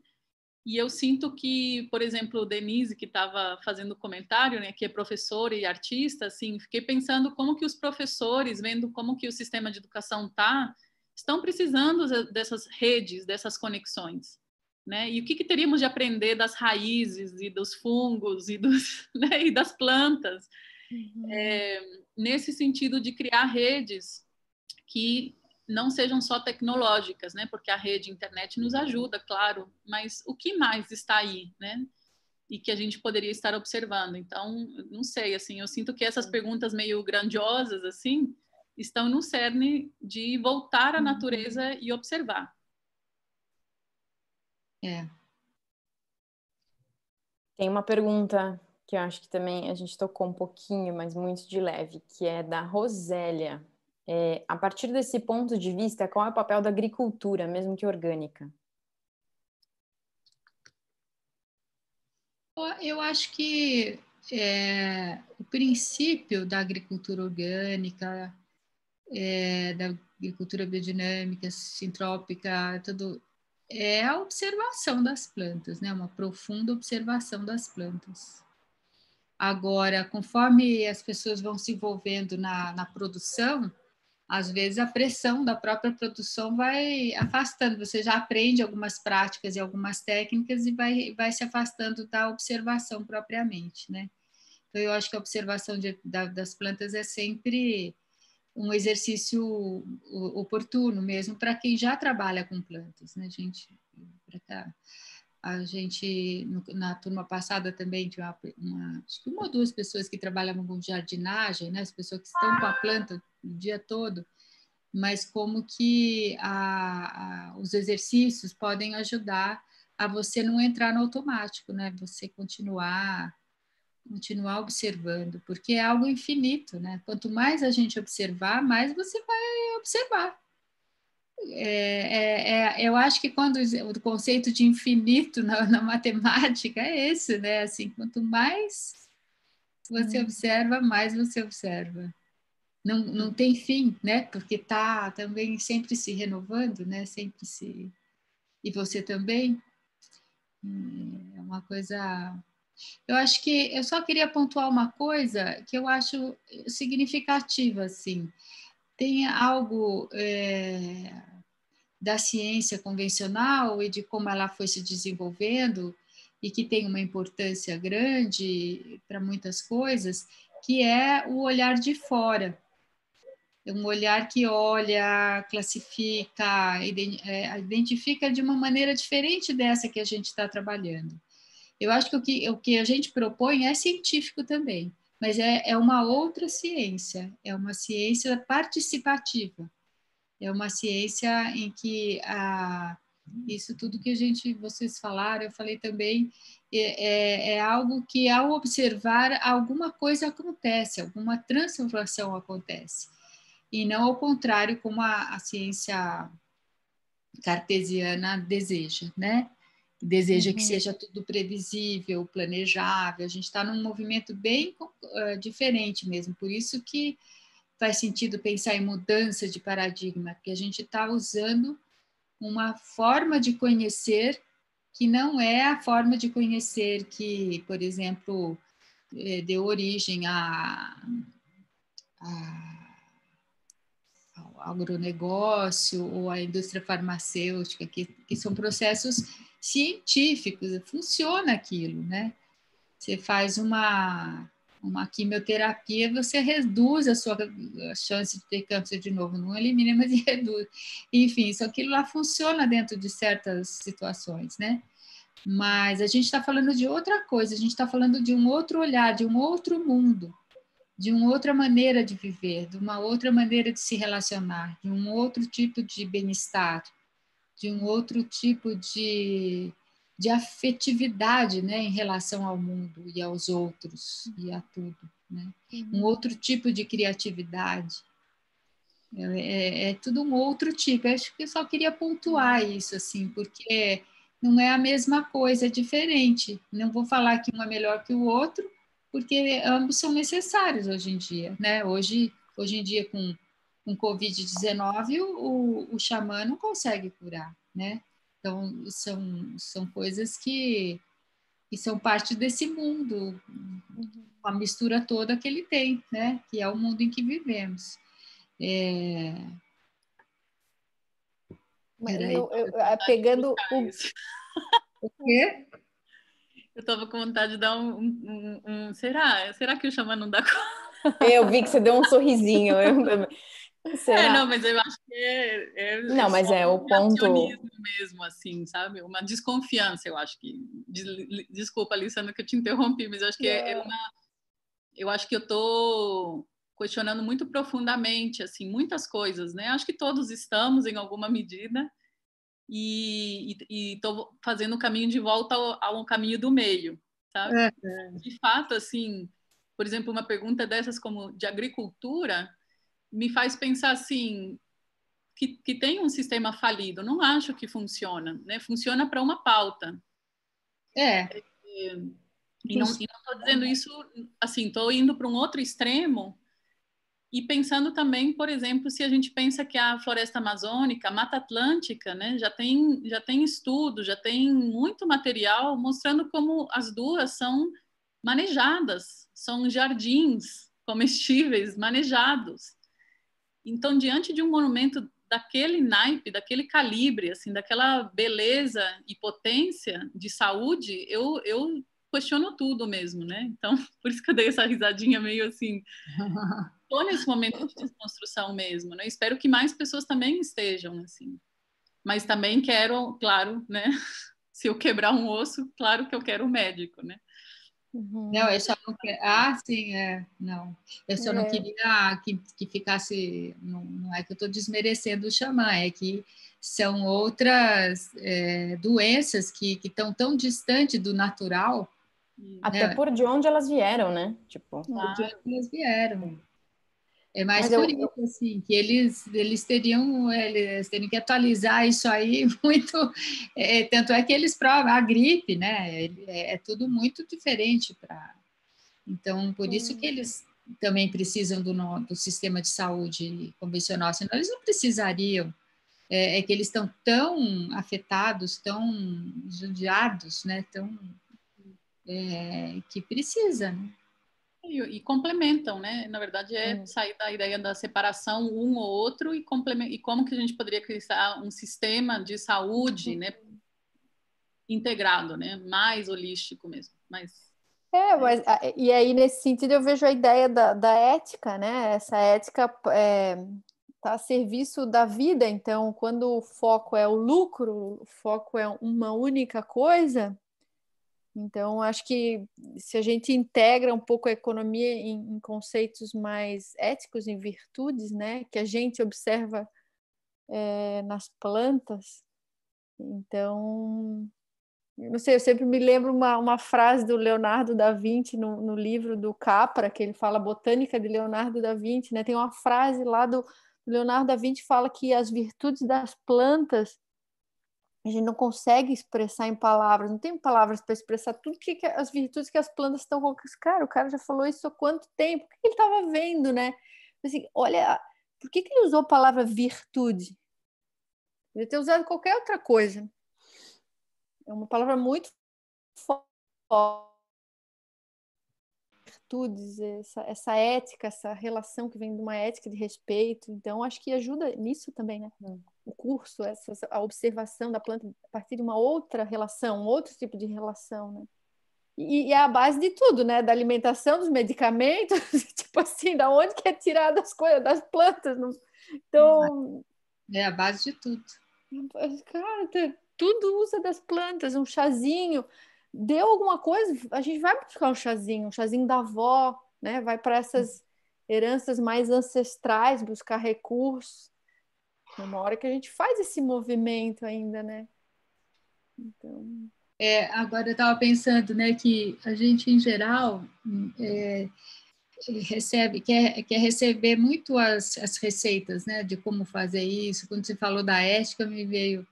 E eu sinto que, por exemplo, Denise, que estava fazendo comentário, né, que é professora e artista, assim, fiquei pensando como que os professores, vendo como que o sistema de educação tá, estão precisando dessas redes, dessas conexões, né? E o que, que teríamos de aprender das raízes e dos fungos e, dos, né, e das plantas, uhum. é, nesse sentido de criar redes que não sejam só tecnológicas, né? Porque a rede internet nos ajuda, claro, mas o que mais está aí, né? E que a gente poderia estar observando. Então, não sei, assim, eu sinto que essas perguntas meio grandiosas, assim, estão no cerne de voltar à uhum. natureza e observar. É. Tem uma pergunta que eu acho que também a gente tocou um pouquinho, mas muito de leve, que é da Rosélia. É, a partir desse ponto de vista, qual é o papel da agricultura, mesmo que orgânica? Eu acho que é, o princípio da agricultura orgânica, é, da agricultura biodinâmica, sintrópica, tudo, é a observação das plantas, né? Uma profunda observação das plantas. Agora, conforme as pessoas vão se envolvendo na, na produção, às vezes a pressão da própria produção vai afastando, você já aprende algumas práticas e algumas técnicas e vai, vai se afastando da observação propriamente, né? Então, eu acho que a observação de, da, das plantas é sempre um exercício oportuno mesmo para quem já trabalha com plantas, né, gente? Tá. A gente, na turma passada também tinha uma, uma, uma ou duas pessoas que trabalhavam com jardinagem, né? as pessoas que estão com a planta o dia todo, mas como que a, a, os exercícios podem ajudar a você não entrar no automático, né? Você continuar continuar observando, porque é algo infinito, né? Quanto mais a gente observar, mais você vai observar. É, é, é, eu acho que quando o conceito de infinito na, na, matemática é esse, né? Assim, quanto mais você hum. observa, mais você observa. Não, não tem fim, né? Porque está também sempre se renovando, né? Sempre se e você também é uma coisa. Eu acho que eu só queria pontuar uma coisa que eu acho significativa, assim. Tem algo é, da ciência convencional e de como ela foi se desenvolvendo e que tem uma importância grande para muitas coisas, que é o olhar de fora. É um olhar que olha, classifica, é, identifica de uma maneira diferente dessa que a gente está trabalhando. Eu acho que o, que o que a gente propõe é científico também, mas é, é uma outra ciência, é uma ciência participativa é uma ciência em que a, isso tudo que a gente vocês falaram, eu falei também, é, é, é, algo que ao observar alguma coisa acontece, alguma transformação acontece. E não ao contrário como a, a ciência cartesiana deseja, né? Deseja uhum. que seja tudo previsível, planejável. A gente está num movimento bem uh, diferente mesmo. Por isso que faz sentido pensar em mudança de paradigma, porque a gente está usando uma forma de conhecer que não é a forma de conhecer que, por exemplo, eh, deu origem a, a, ao agronegócio ou à indústria farmacêutica, que, que são processos científicos, funciona aquilo, né? Você faz uma uma quimioterapia, você reduz a sua chance de ter câncer de novo. Não elimina, mas reduz. Enfim, isso aquilo lá funciona dentro de certas situações, né? Mas a gente está falando de outra coisa, a gente está falando de um outro olhar, de um outro mundo, de uma outra maneira de viver, de uma outra maneira de se relacionar, de um outro tipo de bem-estar, de um outro tipo de de afetividade né, em relação ao mundo e aos outros e a tudo. Né? Um outro tipo de criatividade. É, é, é, tudo um outro tipo. Eu acho que eu só queria pontuar isso, assim, porque não é a mesma coisa, é diferente. Não vou falar que um é melhor que o outro, porque ambos são necessários hoje em dia. Né? Hoje, hoje em dia, com, com Covid-19, o, o xamã não consegue curar, né? Então, são, são coisas que, que são parte desse mundo, a mistura toda que ele tem, né? Que é o mundo em que vivemos. É... Eu, eu, eu, pegando o... o quê? Eu estava com vontade de dar um, um, um, Será? Será que o Xamã não dá conta? Eu vi que você deu um sorrisinho. Eu, Será? É, não, mas eu acho que é, é não, mas é o ponto mesmo, assim, sabe? Uma desconfiança, eu acho que. Desculpa, Alessandra, que eu te interrompi, mas eu acho que é, é uma. Eu acho que eu tô questionando muito profundamente, assim, muitas coisas, né? Acho que todos estamos em alguma medida e estou fazendo o caminho de volta ao, ao caminho do meio, sabe? É, é. De fato, assim, por exemplo, uma pergunta dessas como de agricultura me faz pensar assim que, que tem um sistema falido. Não acho que funciona, né? Funciona para uma pauta. É. é e não estou dizendo isso assim, estou indo para um outro extremo e pensando também, por exemplo, se a gente pensa que a floresta amazônica, a Mata Atlântica, né, já tem já tem estudo, já tem muito material mostrando como as duas são manejadas, são jardins comestíveis manejados. Então, diante de um monumento daquele naipe, daquele calibre, assim, daquela beleza e potência de saúde, eu, eu questiono tudo mesmo, né? Então, por isso que eu dei essa risadinha meio assim. Estou nesse momento de desconstrução mesmo, né? Espero que mais pessoas também estejam assim. Mas também quero, claro, né? Se eu quebrar um osso, claro que eu quero um médico, né? Uhum. Não, eu só não quero. Ah, sim, é. Não. Eu só é. não queria que, que ficasse. Não, não é que eu estou desmerecendo o xamã, é que são outras é, doenças que estão tão distante do natural. Até né? por de onde elas vieram, né? Tipo, ah, de onde elas vieram. É mais Mas por eu... isso, assim, que eles, eles teriam eles teriam que atualizar isso aí muito. É, tanto é que eles provam a gripe, né? É, é tudo muito diferente para. Então, por isso que eles também precisam do, do sistema de saúde convencional, senão eles não precisariam. É, é que eles estão tão afetados, tão judiados, né? Tão, é, que precisa, né? E, e, complementam, né? Na verdade, é, é, sair da ideia da separação um ou outro e, e como que a gente poderia criar um sistema de saúde, né? Integrado, né? Mais holístico mesmo. Mais é, mas e aí nesse sentido eu vejo a ideia da, da ética, né? Essa ética é, tá a serviço da vida. Então, quando o foco é o lucro, o foco é uma única coisa, então, acho que se a gente integra um pouco a economia em, em conceitos mais éticos, em virtudes, né, que a gente observa é, nas plantas, então, não sei, eu sempre me lembro uma, uma frase do Leonardo da Vinci no, no livro do Capra, que ele fala Botânica de Leonardo da Vinci, né? Tem uma frase lá do Leonardo da Vinci fala que as virtudes das plantas a gente não consegue expressar em palavras, não tem palavras para expressar tudo que, que, as virtudes que as plantas estão com Cara, o cara já falou isso há quanto tempo? O que ele estava vendo, né? Assim, olha, por que, que ele usou a palavra virtude? Ele ter usado qualquer outra coisa. É uma palavra muito forte. Virtudes, essa, essa ética, essa relação que vem de uma ética de respeito. Então, acho que ajuda nisso também, né? Hum o curso, essa, a observação da planta a partir de uma outra relação, um outro tipo de relação, né? E, e é a base de tudo, né? Da alimentação, dos medicamentos, tipo assim, da onde que é tirado as coisas das plantas. Não... Então... É a base de tudo. Cara, tudo usa das plantas, um chazinho. Deu alguma coisa, a gente vai buscar um chazinho, um chazinho da avó, né? Vai para essas heranças mais ancestrais, buscar recursos. Uma hora que a gente faz esse movimento ainda, né? Então... É, agora eu estava pensando, né, que a gente em geral é, recebe, quer, quer receber muito as, as receitas, né, de como fazer isso. Quando você falou da ética, me veio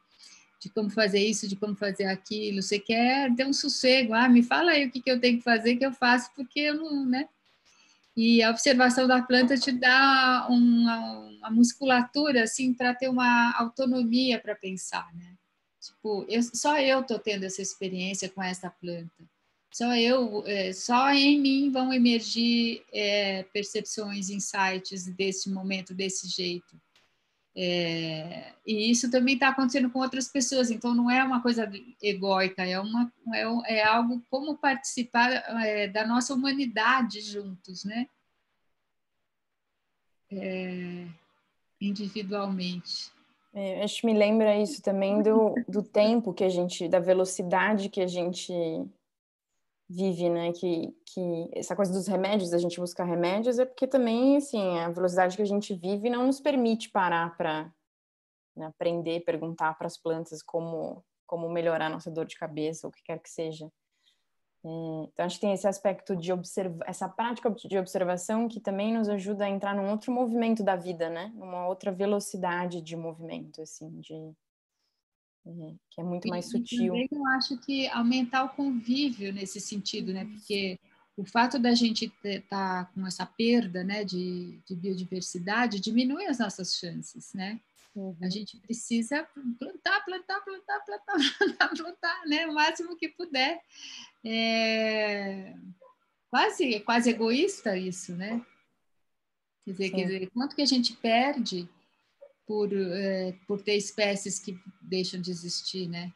de como fazer isso, de como fazer aquilo. Você quer ter um sossego, ah, me fala aí o que, que eu tenho que fazer que eu faço, porque eu não, né? E a observação da planta te dá uma, uma musculatura assim para ter uma autonomia para pensar, né? Tipo, eu, só eu tô tendo essa experiência com essa planta. Só eu, é, só em mim vão emergir é, percepções, insights desse momento, desse jeito. É, e isso também está acontecendo com outras pessoas, então não é uma coisa egóica, é, uma, é, é algo como participar é, da nossa humanidade juntos, né? É, individualmente. É, acho que me lembra isso também do, do tempo que a gente, da velocidade que a gente vive, né? Que, que essa coisa dos remédios, a gente buscar remédios, é porque também, assim, a velocidade que a gente vive não nos permite parar para né, aprender, perguntar para as plantas como, como melhorar nossa dor de cabeça, ou o que quer que seja. É, então, acho que tem esse aspecto de observar, essa prática de observação que também nos ajuda a entrar num outro movimento da vida, né? Numa outra velocidade de movimento, assim, de Uhum, que é muito mais sutil. E eu acho que aumentar o convívio nesse sentido, né? Porque o fato da gente estar tá com essa perda, né, de, de, biodiversidade diminui as nossas chances, né? Uhum. A gente precisa plantar, plantar, plantar, plantar, plantar, plantar, né? O máximo que puder. É quase, quase egoísta isso, né? Quer dizer, quer dizer, quanto que a gente perde por, é, por ter espécies que deixam de existir, né?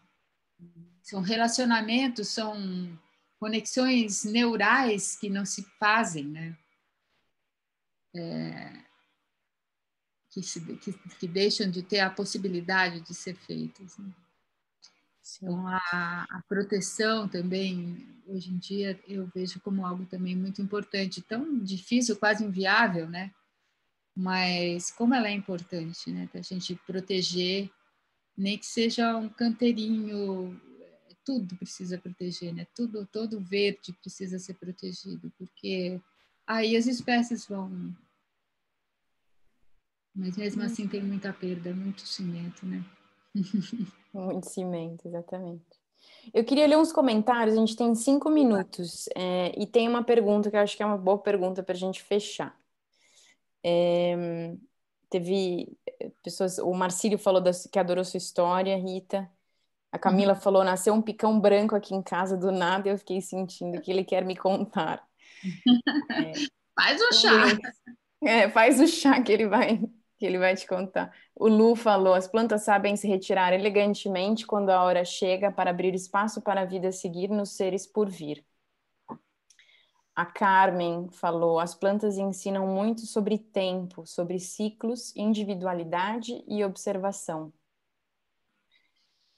São relacionamentos, são conexões neurais que não se fazem, né? É, que, se, que, que, deixam de ter a possibilidade de ser feitas. Né? Então, a, a, proteção também, hoje em dia, eu vejo como algo também muito importante, tão difícil, quase inviável, né? Mas como ela é importante, né? Da gente proteger, nem que seja um canteirinho, tudo precisa proteger, né? Tudo, todo verde precisa ser protegido, porque aí as espécies vão. Mas mesmo assim tem muita perda, muito cimento, né? Muito cimento, exatamente. Eu queria ler uns comentários, a gente tem cinco minutos, é, e tem uma pergunta que eu acho que é uma boa pergunta para a gente fechar. É, teve eh, pessoas, o Marcílio falou das, que adorou sua história, Rita. A Camila uhum. falou, nasceu um picão branco aqui em casa do nada, e eu fiquei sentindo que ele quer me contar. É, faz o chá. É, faz o chá que ele vai que ele vai te contar. O Lu falou: as plantas sabem se retirar elegantemente quando a hora chega para abrir espaço para a vida seguir nos seres por vir. A Carmen falou: as plantas ensinam muito sobre tempo, sobre ciclos, individualidade e observação.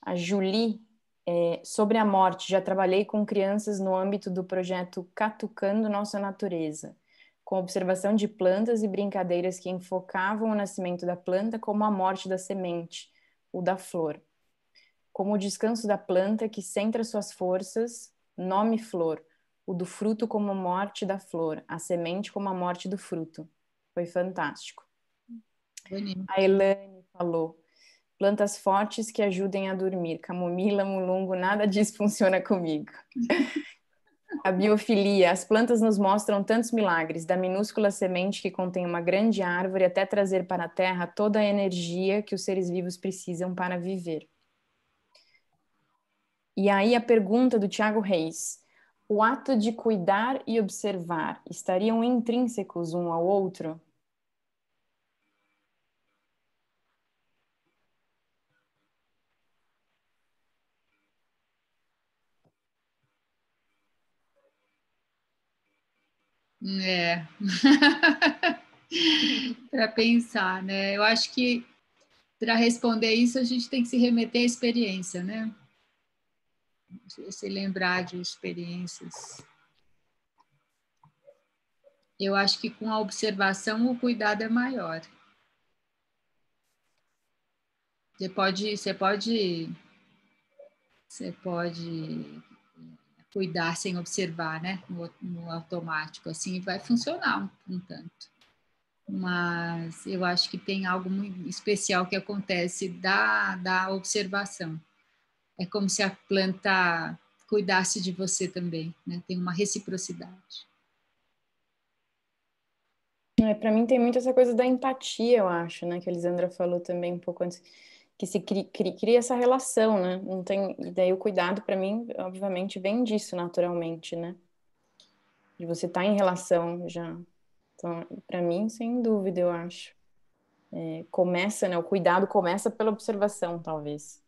A Julie, é, sobre a morte, já trabalhei com crianças no âmbito do projeto Catucando Nossa Natureza com observação de plantas e brincadeiras que enfocavam o nascimento da planta como a morte da semente, ou da flor. Como o descanso da planta que centra suas forças, nome flor, o do fruto como a morte da flor, a semente como a morte do fruto. Foi fantástico. Bonito. A Elane falou: plantas fortes que ajudem a dormir, camomila, mulungo, nada disso funciona comigo. A biofilia. As plantas nos mostram tantos milagres, da minúscula semente que contém uma grande árvore até trazer para a terra toda a energia que os seres vivos precisam para viver. E aí a pergunta do Tiago Reis. O ato de cuidar e observar estariam intrínsecos um ao outro? É. para pensar, né? Eu acho que para responder isso a gente tem que se remeter à experiência, né? Se lembrar de experiências. Eu acho que com a observação o cuidado é maior. Você pode, você pode, você pode cuidar sem observar, né? No, no automático, assim, vai funcionar um, um, tanto. Mas eu acho que tem algo muito especial que acontece da, da observação. É como se a planta cuidasse de você também, né? Tem uma reciprocidade. É, para mim tem muito essa coisa da empatia, eu acho, né? Que a Elisandra falou também um pouco antes que se cria, cria, essa relação, né? Não tem, e daí o cuidado para mim, obviamente, vem disso naturalmente, né? De você estar tá em relação já. Então, para mim, sem dúvida, eu acho. É, começa, né? O cuidado começa pela observação, talvez.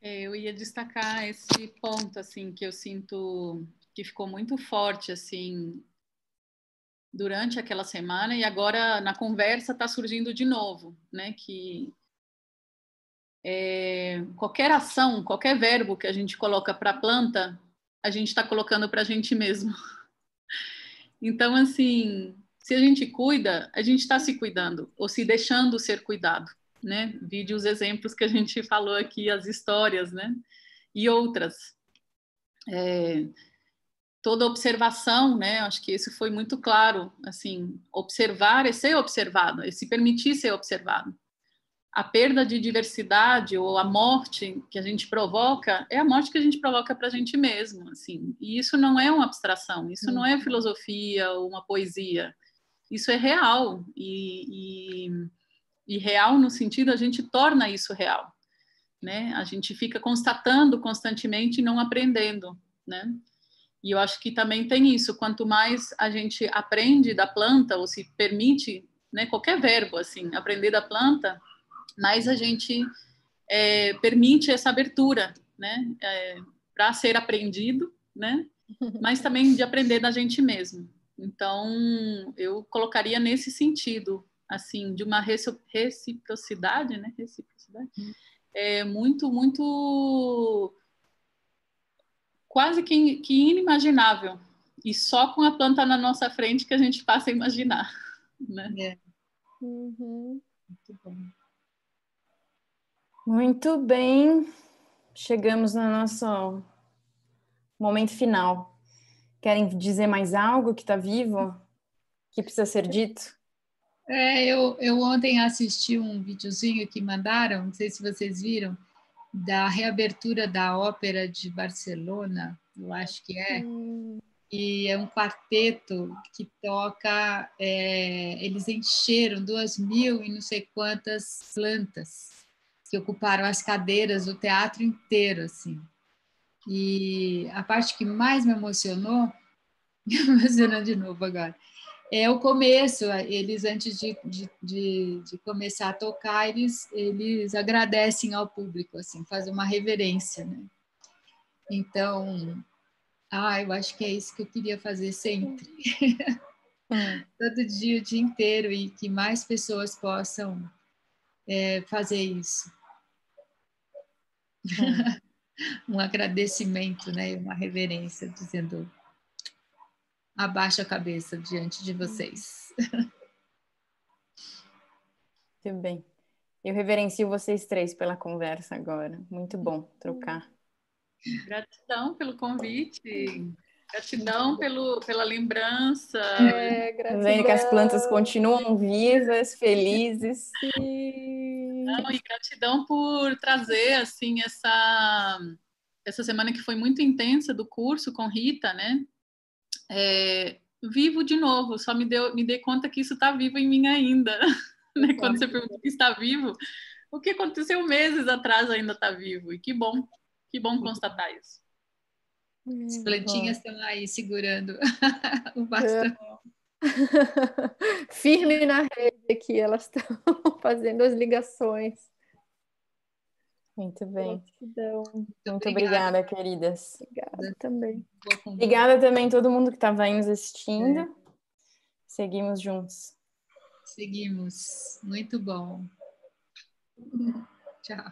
É, eu ia destacar esse ponto, assim, que eu sinto que ficou muito forte, assim, durante aquela semana e agora na conversa está surgindo de novo, né? Que é, qualquer ação, qualquer verbo que a gente coloca para a planta, a gente está colocando para a gente mesmo. Então, assim, se a gente cuida, a gente está se cuidando ou se deixando ser cuidado, né? Vide os exemplos que a gente falou aqui, as histórias, né? E outras. É, toda observação, né? Acho que isso foi muito claro, assim, observar é ser observado, é se permitir ser observado. A perda de diversidade ou a morte que a gente provoca é a morte que a gente provoca para a gente mesmo, assim. E isso não é uma abstração, isso não é uhum. filosofia ou uma poesia. Isso é real e, e, e real no sentido a gente torna isso real, né? A gente fica constatando constantemente e não aprendendo, né? E eu acho que também tem isso, quanto mais a gente aprende da planta, ou se permite, né, qualquer verbo, assim, aprender da planta, mais a gente é, permite essa abertura, né, é, para ser aprendido, né, mas também de aprender da gente mesmo. Então, eu colocaria nesse sentido, assim, de uma reciprocidade, né, reciprocidade, é muito, muito quase que, que inimaginável. E só com a planta na nossa frente que a gente passa a imaginar. Né? É. Uhum. Muito bom. Muito bem. Chegamos no nosso momento final. Querem dizer mais algo que está vivo? Que precisa ser dito? É, eu, eu ontem assisti um videozinho que mandaram, não sei se vocês viram, da reabertura da ópera de Barcelona, eu acho que é. Hum. E é um quarteto que toca. É, eles encheram duas mil e não sei quantas plantas que ocuparam as cadeiras do teatro inteiro, assim. E a parte que mais me emocionou, me emocionando de novo agora, é o começo. Eles, antes de, de, de, de, começar a tocar, eles, eles agradecem ao público, assim, fazem uma reverência, né? Então, ah, eu acho que é isso que eu queria fazer sempre. Hum. Todo dia, o dia inteiro, e que mais pessoas possam é, fazer isso. Hum. um agradecimento, né? Uma reverência, dizendo abaixo a cabeça diante de vocês. Muito bem. Eu reverencio vocês três pela conversa agora. Muito bom trocar. Gratidão pelo convite. Gratidão pelo, pela lembrança. É, gratidão. Vendo que as plantas continuam vivas, felizes. Sim. Não, e gratidão por trazer assim essa essa semana que foi muito intensa do curso com Rita, né? É, vivo de novo, só me, deu, me dei conta que isso está vivo em mim ainda. né? Quando você pergunta que está vivo, o que aconteceu meses atrás ainda está vivo. E que bom, que bom constatar isso. As plantinhas estão aí segurando o bastão. Firme na rede aqui, elas estão fazendo as ligações. Muito bem. Gratidão. Muito obrigada, queridas. Obrigada também. Obrigada também a todo mundo que estava aí nos assistindo. É. Seguimos juntos. Seguimos. Muito bom. Tchau.